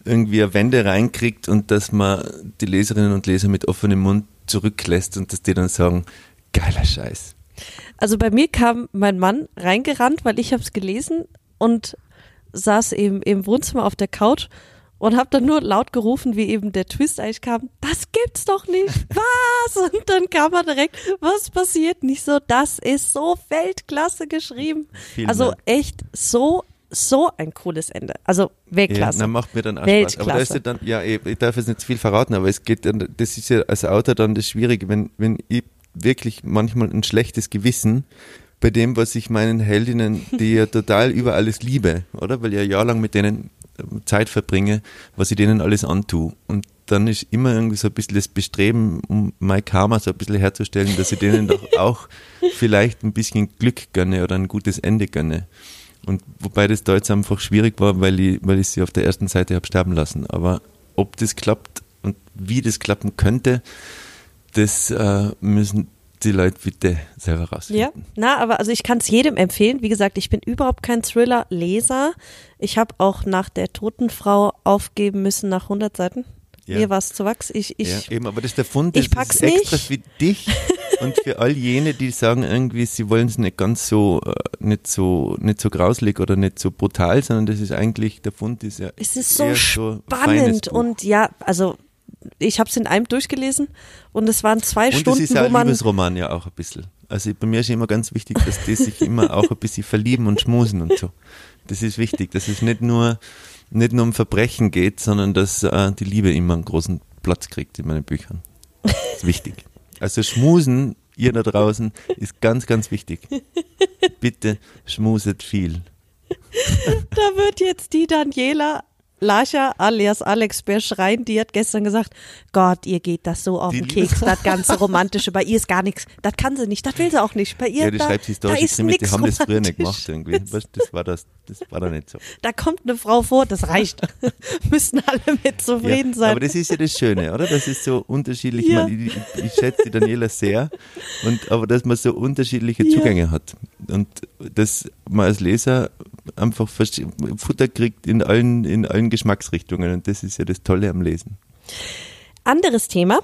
irgendwie eine Wende reinkriegt und dass man die Leserinnen und Leser mit offenem Mund zurücklässt und dass die dann sagen, geiler Scheiß. Also bei mir kam mein Mann reingerannt, weil ich habe es gelesen und saß eben im Wohnzimmer auf der Couch und habe dann nur laut gerufen, wie eben der Twist eigentlich kam, das gibt's doch nicht, was? Und dann kam er direkt, was passiert? Nicht so, das ist so Weltklasse geschrieben. Vielen also Dank. echt so so ein cooles Ende. Also Weltklasse. Ja, na, macht mir dann auch Spaß. Aber da ist ja dann, ja, ich, ich darf jetzt nicht zu viel verraten, aber es geht dann, das ist ja als Autor dann das Schwierige, wenn, wenn ich wirklich manchmal ein schlechtes Gewissen bei dem, was ich meinen Heldinnen, die ja <laughs> total über alles liebe, oder? Weil ich ja jahrelang mit denen ähm, Zeit verbringe, was ich denen alles antue. Und dann ist immer irgendwie so ein bisschen das Bestreben, um mein Karma so ein bisschen herzustellen, dass ich denen doch <laughs> auch vielleicht ein bisschen Glück gönne oder ein gutes Ende gönne. Und wobei das da jetzt einfach schwierig war, weil ich, weil ich sie auf der ersten Seite habe sterben lassen. Aber ob das klappt und wie das klappen könnte, das äh, müssen die Leute bitte selber rausfinden. Ja, na, aber also ich kann es jedem empfehlen. Wie gesagt, ich bin überhaupt kein Thriller-Leser. Ich habe auch nach der toten Frau aufgeben müssen nach 100 Seiten. Ja. Mir war es zu wachs. Ich, ich, ja, eben, aber das ist der Fund, das ich pack's ist extra nicht. für dich <laughs> und für all jene, die sagen irgendwie, sie wollen es nicht ganz so, äh, nicht so, nicht so grauslig oder nicht so brutal, sondern das ist eigentlich, der Fund ist ja. Es ist so spannend so und ja, also ich habe es in einem durchgelesen und es waren zwei und Stunden, das ist ja man Liebesroman ja auch ein bisschen. Also bei mir ist immer ganz wichtig, dass die sich immer auch ein bisschen verlieben und schmusen und so. Das ist wichtig, dass es nicht nur nicht nur um Verbrechen geht, sondern dass äh, die Liebe immer einen großen Platz kriegt in meinen Büchern. Das ist wichtig. Also schmusen, ihr da draußen, ist ganz, ganz wichtig. Bitte schmuset viel. <laughs> da wird jetzt die Daniela Lascha alias Alex Berschrein, die hat gestern gesagt, Gott, ihr geht das so auf Die den Keks, das ganze Romantische. Bei ihr ist gar nichts. Das kann sie nicht, das will sie auch nicht. Bei ihr, Ja, die da, schreibt da historische ist Krimis, die haben das früher nicht gemacht irgendwie. Das war das, das war da nicht so. Da kommt eine Frau vor, das reicht. <laughs> Müssen alle mit zufrieden ja, sein. Aber das ist ja das Schöne, oder? Das ist so unterschiedlich. Ja. Ich, ich, ich, schätze die Daniela sehr, und, aber dass man so unterschiedliche. Zugänge hat und dass man als Leser einfach Futter kriegt in allen, in allen Geschmacksrichtungen und das ist ja das Tolle am Lesen. Anderes Thema.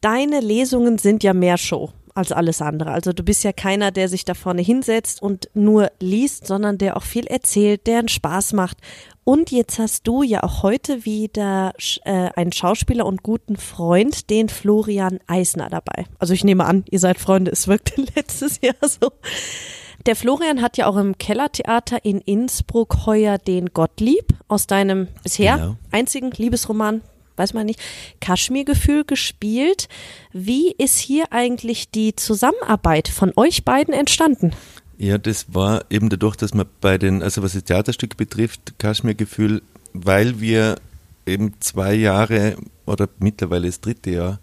Deine Lesungen sind ja mehr Show als alles andere. Also du bist ja keiner, der sich da vorne hinsetzt und nur liest, sondern der auch viel erzählt, der einen Spaß macht. Und jetzt hast du ja auch heute wieder äh, einen Schauspieler und guten Freund, den Florian Eisner dabei. Also ich nehme an, ihr seid Freunde, es wirkte <laughs> letztes Jahr so. Der Florian hat ja auch im Kellertheater in Innsbruck heuer den Gottlieb aus deinem bisher Genau. einzigen Liebesroman, weiß man nicht, Kaschmirgefühl gespielt. Wie ist hier eigentlich die Zusammenarbeit von euch beiden entstanden? Ja, das war eben dadurch, dass man bei den, also was das Theaterstück betrifft, Kaschmirgefühl, weil wir eben zwei Jahre oder mittlerweile das dritte Jahr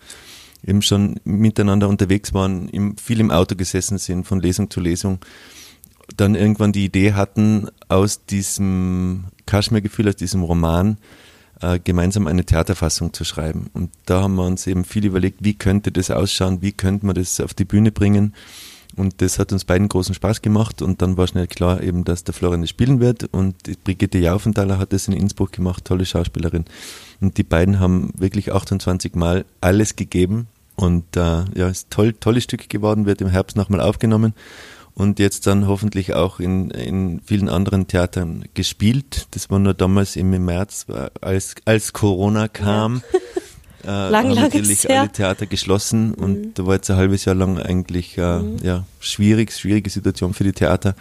eben schon miteinander unterwegs waren, im, viel im Auto gesessen sind, von Lesung zu Lesung, dann irgendwann die Idee hatten, aus diesem Kaschmirgefühl, aus diesem Roman, äh, gemeinsam eine Theaterfassung zu schreiben. Und da haben wir uns eben viel überlegt, wie könnte das ausschauen, wie könnte man das auf die Bühne bringen. Und das hat uns beiden großen Spaß gemacht und dann war schnell klar eben, dass der Florian das spielen wird und Brigitte Jaufenthaler hat das in Innsbruck gemacht, tolle Schauspielerin. Und die beiden haben wirklich 28 Mal alles gegeben und äh, ja, ist toll, tolles Stück geworden, wird im Herbst nochmal aufgenommen und jetzt dann hoffentlich auch in, in vielen anderen Theatern gespielt. Das war nur damals im März, als, als Corona kam. <laughs> Äh, Lang, haben lang natürlich alle Theater geschlossen und da war jetzt ein halbes Jahr lang eigentlich äh, ja, schwierig, schwierige Situation für die Theater.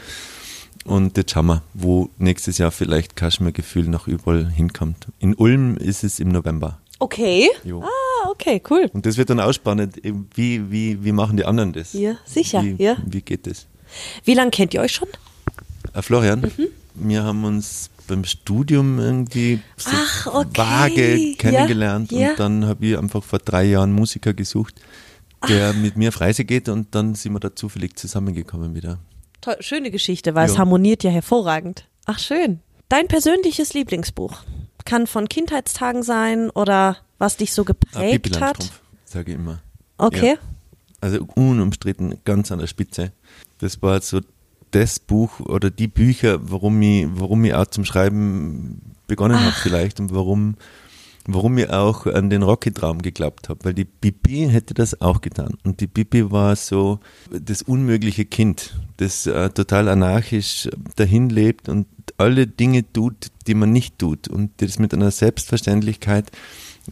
Und jetzt schauen wir, wo nächstes Jahr vielleicht Kaschmirgefühl noch überall hinkommt. In Ulm ist es im November. Okay. Jo. Ah, okay, cool. Und das wird dann auch spannend. Wie, wie, wie machen die anderen das? Ja, sicher, Wie, ja. wie geht das? Wie lange kennt ihr euch schon? Äh, Florian, Mhm. wir haben uns beim Studium irgendwie so Ach, okay. vage Ja, kennengelernt ja. und dann habe ich einfach vor drei Jahren einen Musiker gesucht, der mit mir auf Reise geht und dann sind wir da zufällig zusammengekommen wieder. Toll, schöne Geschichte, weil es Ja. harmoniert ja hervorragend. Ach, schön. Dein persönliches Lieblingsbuch kann von Kindheitstagen sein oder was dich so Ah, geprägt hat. Langstrumpf, sage ich immer. Okay. Ja. Also unumstritten, ganz an der Spitze. Das war so das Buch oder die Bücher, warum ich, warum ich auch zum Schreiben begonnen habe vielleicht und warum, warum ich auch an den Rocky-Traum geglaubt habe, weil die Bibi hätte das auch getan. Und die Bibi war so das unmögliche Kind, das äh, total anarchisch dahin lebt und alle Dinge tut, die man nicht tut und das mit einer Selbstverständlichkeit,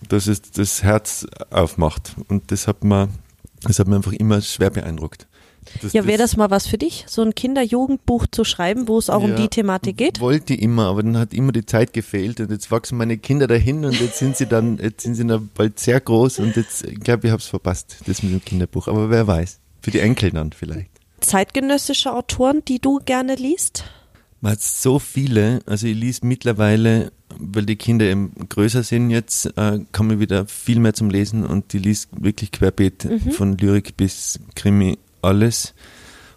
dass es das Herz aufmacht. Und das hat mir, das hat mir einfach immer schwer beeindruckt. Das- Ja, wäre das mal was für dich, so ein Kinder-Jugendbuch zu schreiben, wo es auch um Ja, die Thematik geht? Wollte immer, aber dann hat immer die Zeit gefehlt und jetzt wachsen meine Kinder dahin und jetzt sind sie dann, jetzt sind sie dann bald sehr groß und jetzt, ich glaube, ich habe es verpasst, das mit dem Kinderbuch. Aber wer weiß, für die Enkel dann vielleicht. Zeitgenössische Autoren, die du gerne liest? Man hat so viele, also ich lese mittlerweile, weil die Kinder eben größer sind jetzt, äh, komme ich wieder viel mehr zum Lesen und ich lese wirklich querbeet von Lyrik bis Krimi alles.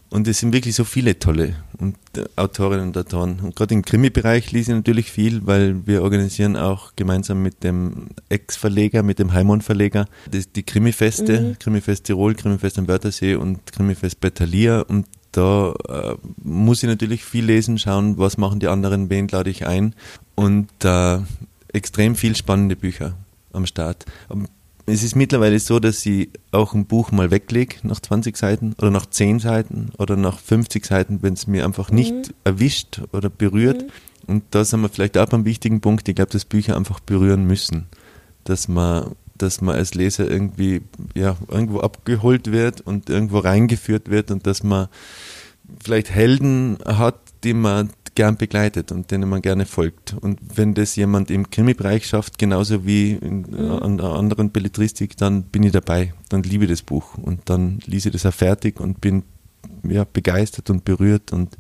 Und es sind wirklich so viele tolle und, äh, Autorinnen und Autoren. Und gerade im Krimi-Bereich lese ich natürlich viel, weil wir organisieren auch gemeinsam mit dem Ex-Verleger, mit dem Heimon-Verleger, die Krimifeste, Krimifest Tirol, Krimifest am Wörthersee und Krimifest bei Thalia. Und da äh, muss ich natürlich viel lesen, schauen, was machen die anderen, wen lade ich ein. Und äh, extrem viel spannende Bücher am Start. Aber es ist mittlerweile so, dass ich auch ein Buch mal weglege nach 20 Seiten oder nach 10 Seiten oder nach 50 Seiten, wenn es mir einfach nicht erwischt oder berührt. Und da sind wir vielleicht auch beim wichtigen Punkt. Ich glaube, dass Bücher einfach berühren müssen. Dass man, dass man als Leser irgendwie ja, irgendwo abgeholt wird und irgendwo reingeführt wird und dass man vielleicht Helden hat, die man gern begleitet und denen man gerne folgt. Und wenn das jemand im Krimi-Bereich schafft, genauso wie in an der anderen Belletristik, dann bin ich dabei. Dann liebe ich das Buch und dann lese ich das auch fertig und bin ja, begeistert und berührt und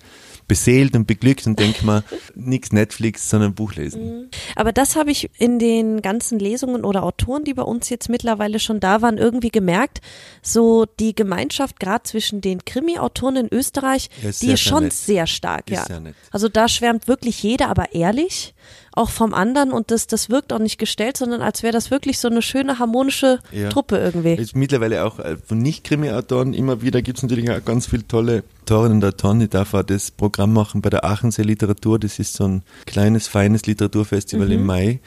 beseelt und beglückt und denke mir, <laughs> nichts Netflix, sondern Buch lesen. Mhm. Aber das habe ich in den ganzen Lesungen oder Autoren, die bei uns jetzt mittlerweile schon da waren, irgendwie gemerkt. So die Gemeinschaft gerade zwischen den Krimi-Autoren in Österreich, ist die ist schon nett. sehr stark, Ist ja. Also da schwärmt wirklich jeder, aber ehrlich, auch vom anderen und das, das wirkt auch nicht gestellt, sondern als wäre das wirklich so eine schöne harmonische Ja. Truppe irgendwie. Jetzt mittlerweile auch äh, von Nicht-Krimi-Autoren immer wieder gibt es natürlich auch ganz viele tolle Autorinnen und Autoren. Ich darf auch das Programm machen bei der Aachensee Literatur. Das ist so ein kleines, feines Literaturfestival im Mai.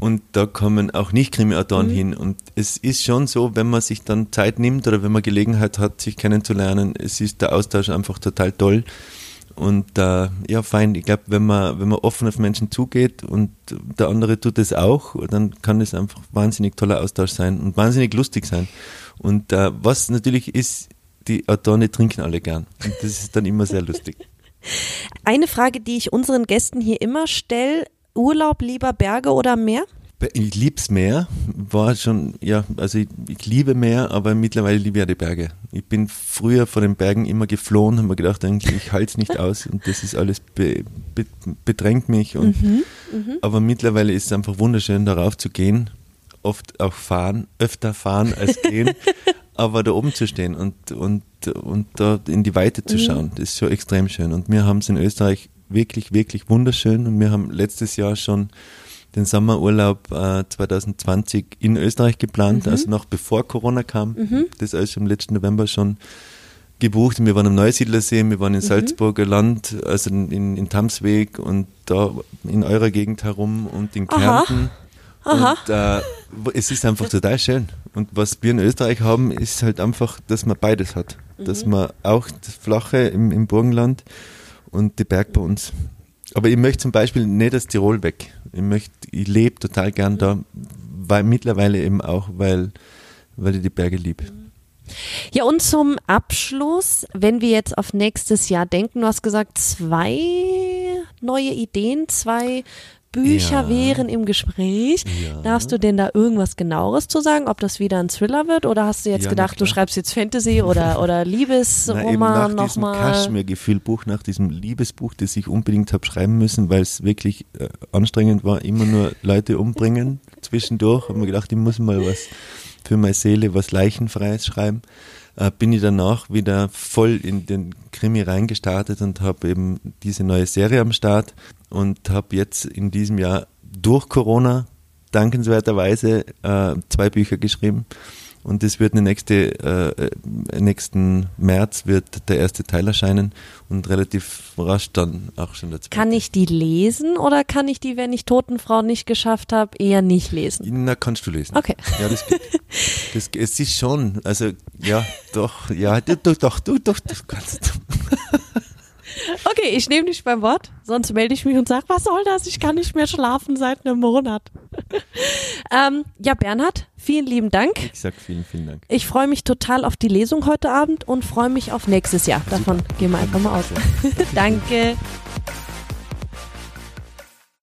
Und da kommen auch Nicht-Krimi-Autoren hin. Und es ist schon so, wenn man sich dann Zeit nimmt oder wenn man Gelegenheit hat, sich kennenzulernen, es ist der Austausch einfach total toll. Und äh, ja, fein. Ich glaube, wenn man, wenn man offen auf Menschen zugeht und der andere tut es auch, dann kann es einfach wahnsinnig toller Austausch sein und wahnsinnig lustig sein. Und äh, was natürlich ist, die Autoren die trinken alle gern. Und das ist dann immer sehr lustig. Eine Frage, die ich unseren Gästen hier immer stelle, Urlaub lieber Berge oder Meer? Ich lieb's Meer, war schon, ja, also ich, ich liebe Meer, aber mittlerweile liebe ich ja die Berge. Ich bin früher vor den Bergen immer geflohen, habe mir gedacht, eigentlich, ich halte es nicht <laughs> aus und das ist alles be, be, bedrängt mich. Und, Aber mittlerweile ist es einfach wunderschön, darauf zu gehen, oft auch fahren, öfter fahren als <laughs> gehen, aber da oben zu stehen und, und, und da in die Weite zu schauen, das ist schon extrem schön. Und wir haben es in Österreich wirklich, wirklich wunderschön und wir haben letztes Jahr schon den Sommerurlaub äh, 2020 in Österreich geplant, also noch bevor Corona kam. Das alles im letzten November schon gebucht. Wir waren am Neusiedlersee, wir waren in Salzburger Land, also in, in, Tamsweg und da in eurer Gegend herum und in. Kärnten. Aha. Und äh, es ist einfach total schön. Und was wir in Österreich haben, ist halt einfach, dass man beides hat. Dass man auch das Flache im, im Burgenland und die Berg bei uns. Aber ich möchte zum Beispiel nicht das Tirol weg. Ich möchte, ich lebe total gern da, weil mittlerweile eben auch, weil, weil ich die Berge liebe. Ja, und zum Abschluss, wenn wir jetzt auf nächstes Jahr denken, du hast gesagt, zwei neue Ideen, zwei Bücher Ja. wären im Gespräch. Ja. Darfst du denn da irgendwas genaueres zu sagen, ob das wieder ein Thriller wird oder hast du jetzt Ja, gedacht, du schreibst jetzt Fantasy oder, <laughs> oder Liebesroman nach diesem nochmal? Kaschmir-Gefühlbuch, nach diesem Liebesbuch, das ich unbedingt habe schreiben müssen, weil es wirklich äh, anstrengend war, immer nur Leute umbringen. <laughs> Zwischendurch habe mir gedacht, ich muss mal was für meine Seele, was Leichenfreies schreiben. Äh, bin ich danach wieder voll in den Krimi reingestartet und habe eben diese neue Serie am Start und habe jetzt in diesem Jahr durch Corona dankenswerterweise äh, zwei Bücher geschrieben. Und es wird eine nächste, äh, nächsten März wird der erste Teil erscheinen und relativ rasch dann auch schon zweite. Kann ich die lesen oder kann ich die, wenn ich Totenfrau nicht geschafft habe, eher nicht lesen? Na, kannst du lesen. Okay. Ja, das geht. <laughs> Das, es ist schon, also, ja, doch, ja, du, doch, du, doch, du kannst. Okay, ich nehme dich beim Wort, sonst melde ich mich und sage, was soll das? Ich kann nicht mehr schlafen seit einem Monat. <laughs> ähm, ja, Bernhard, vielen lieben Dank. Ich sag vielen, vielen Dank. Ich freue mich total auf die Lesung heute Abend und freue mich auf nächstes Jahr. Davon gehen wir einfach mal aus. <laughs> Danke.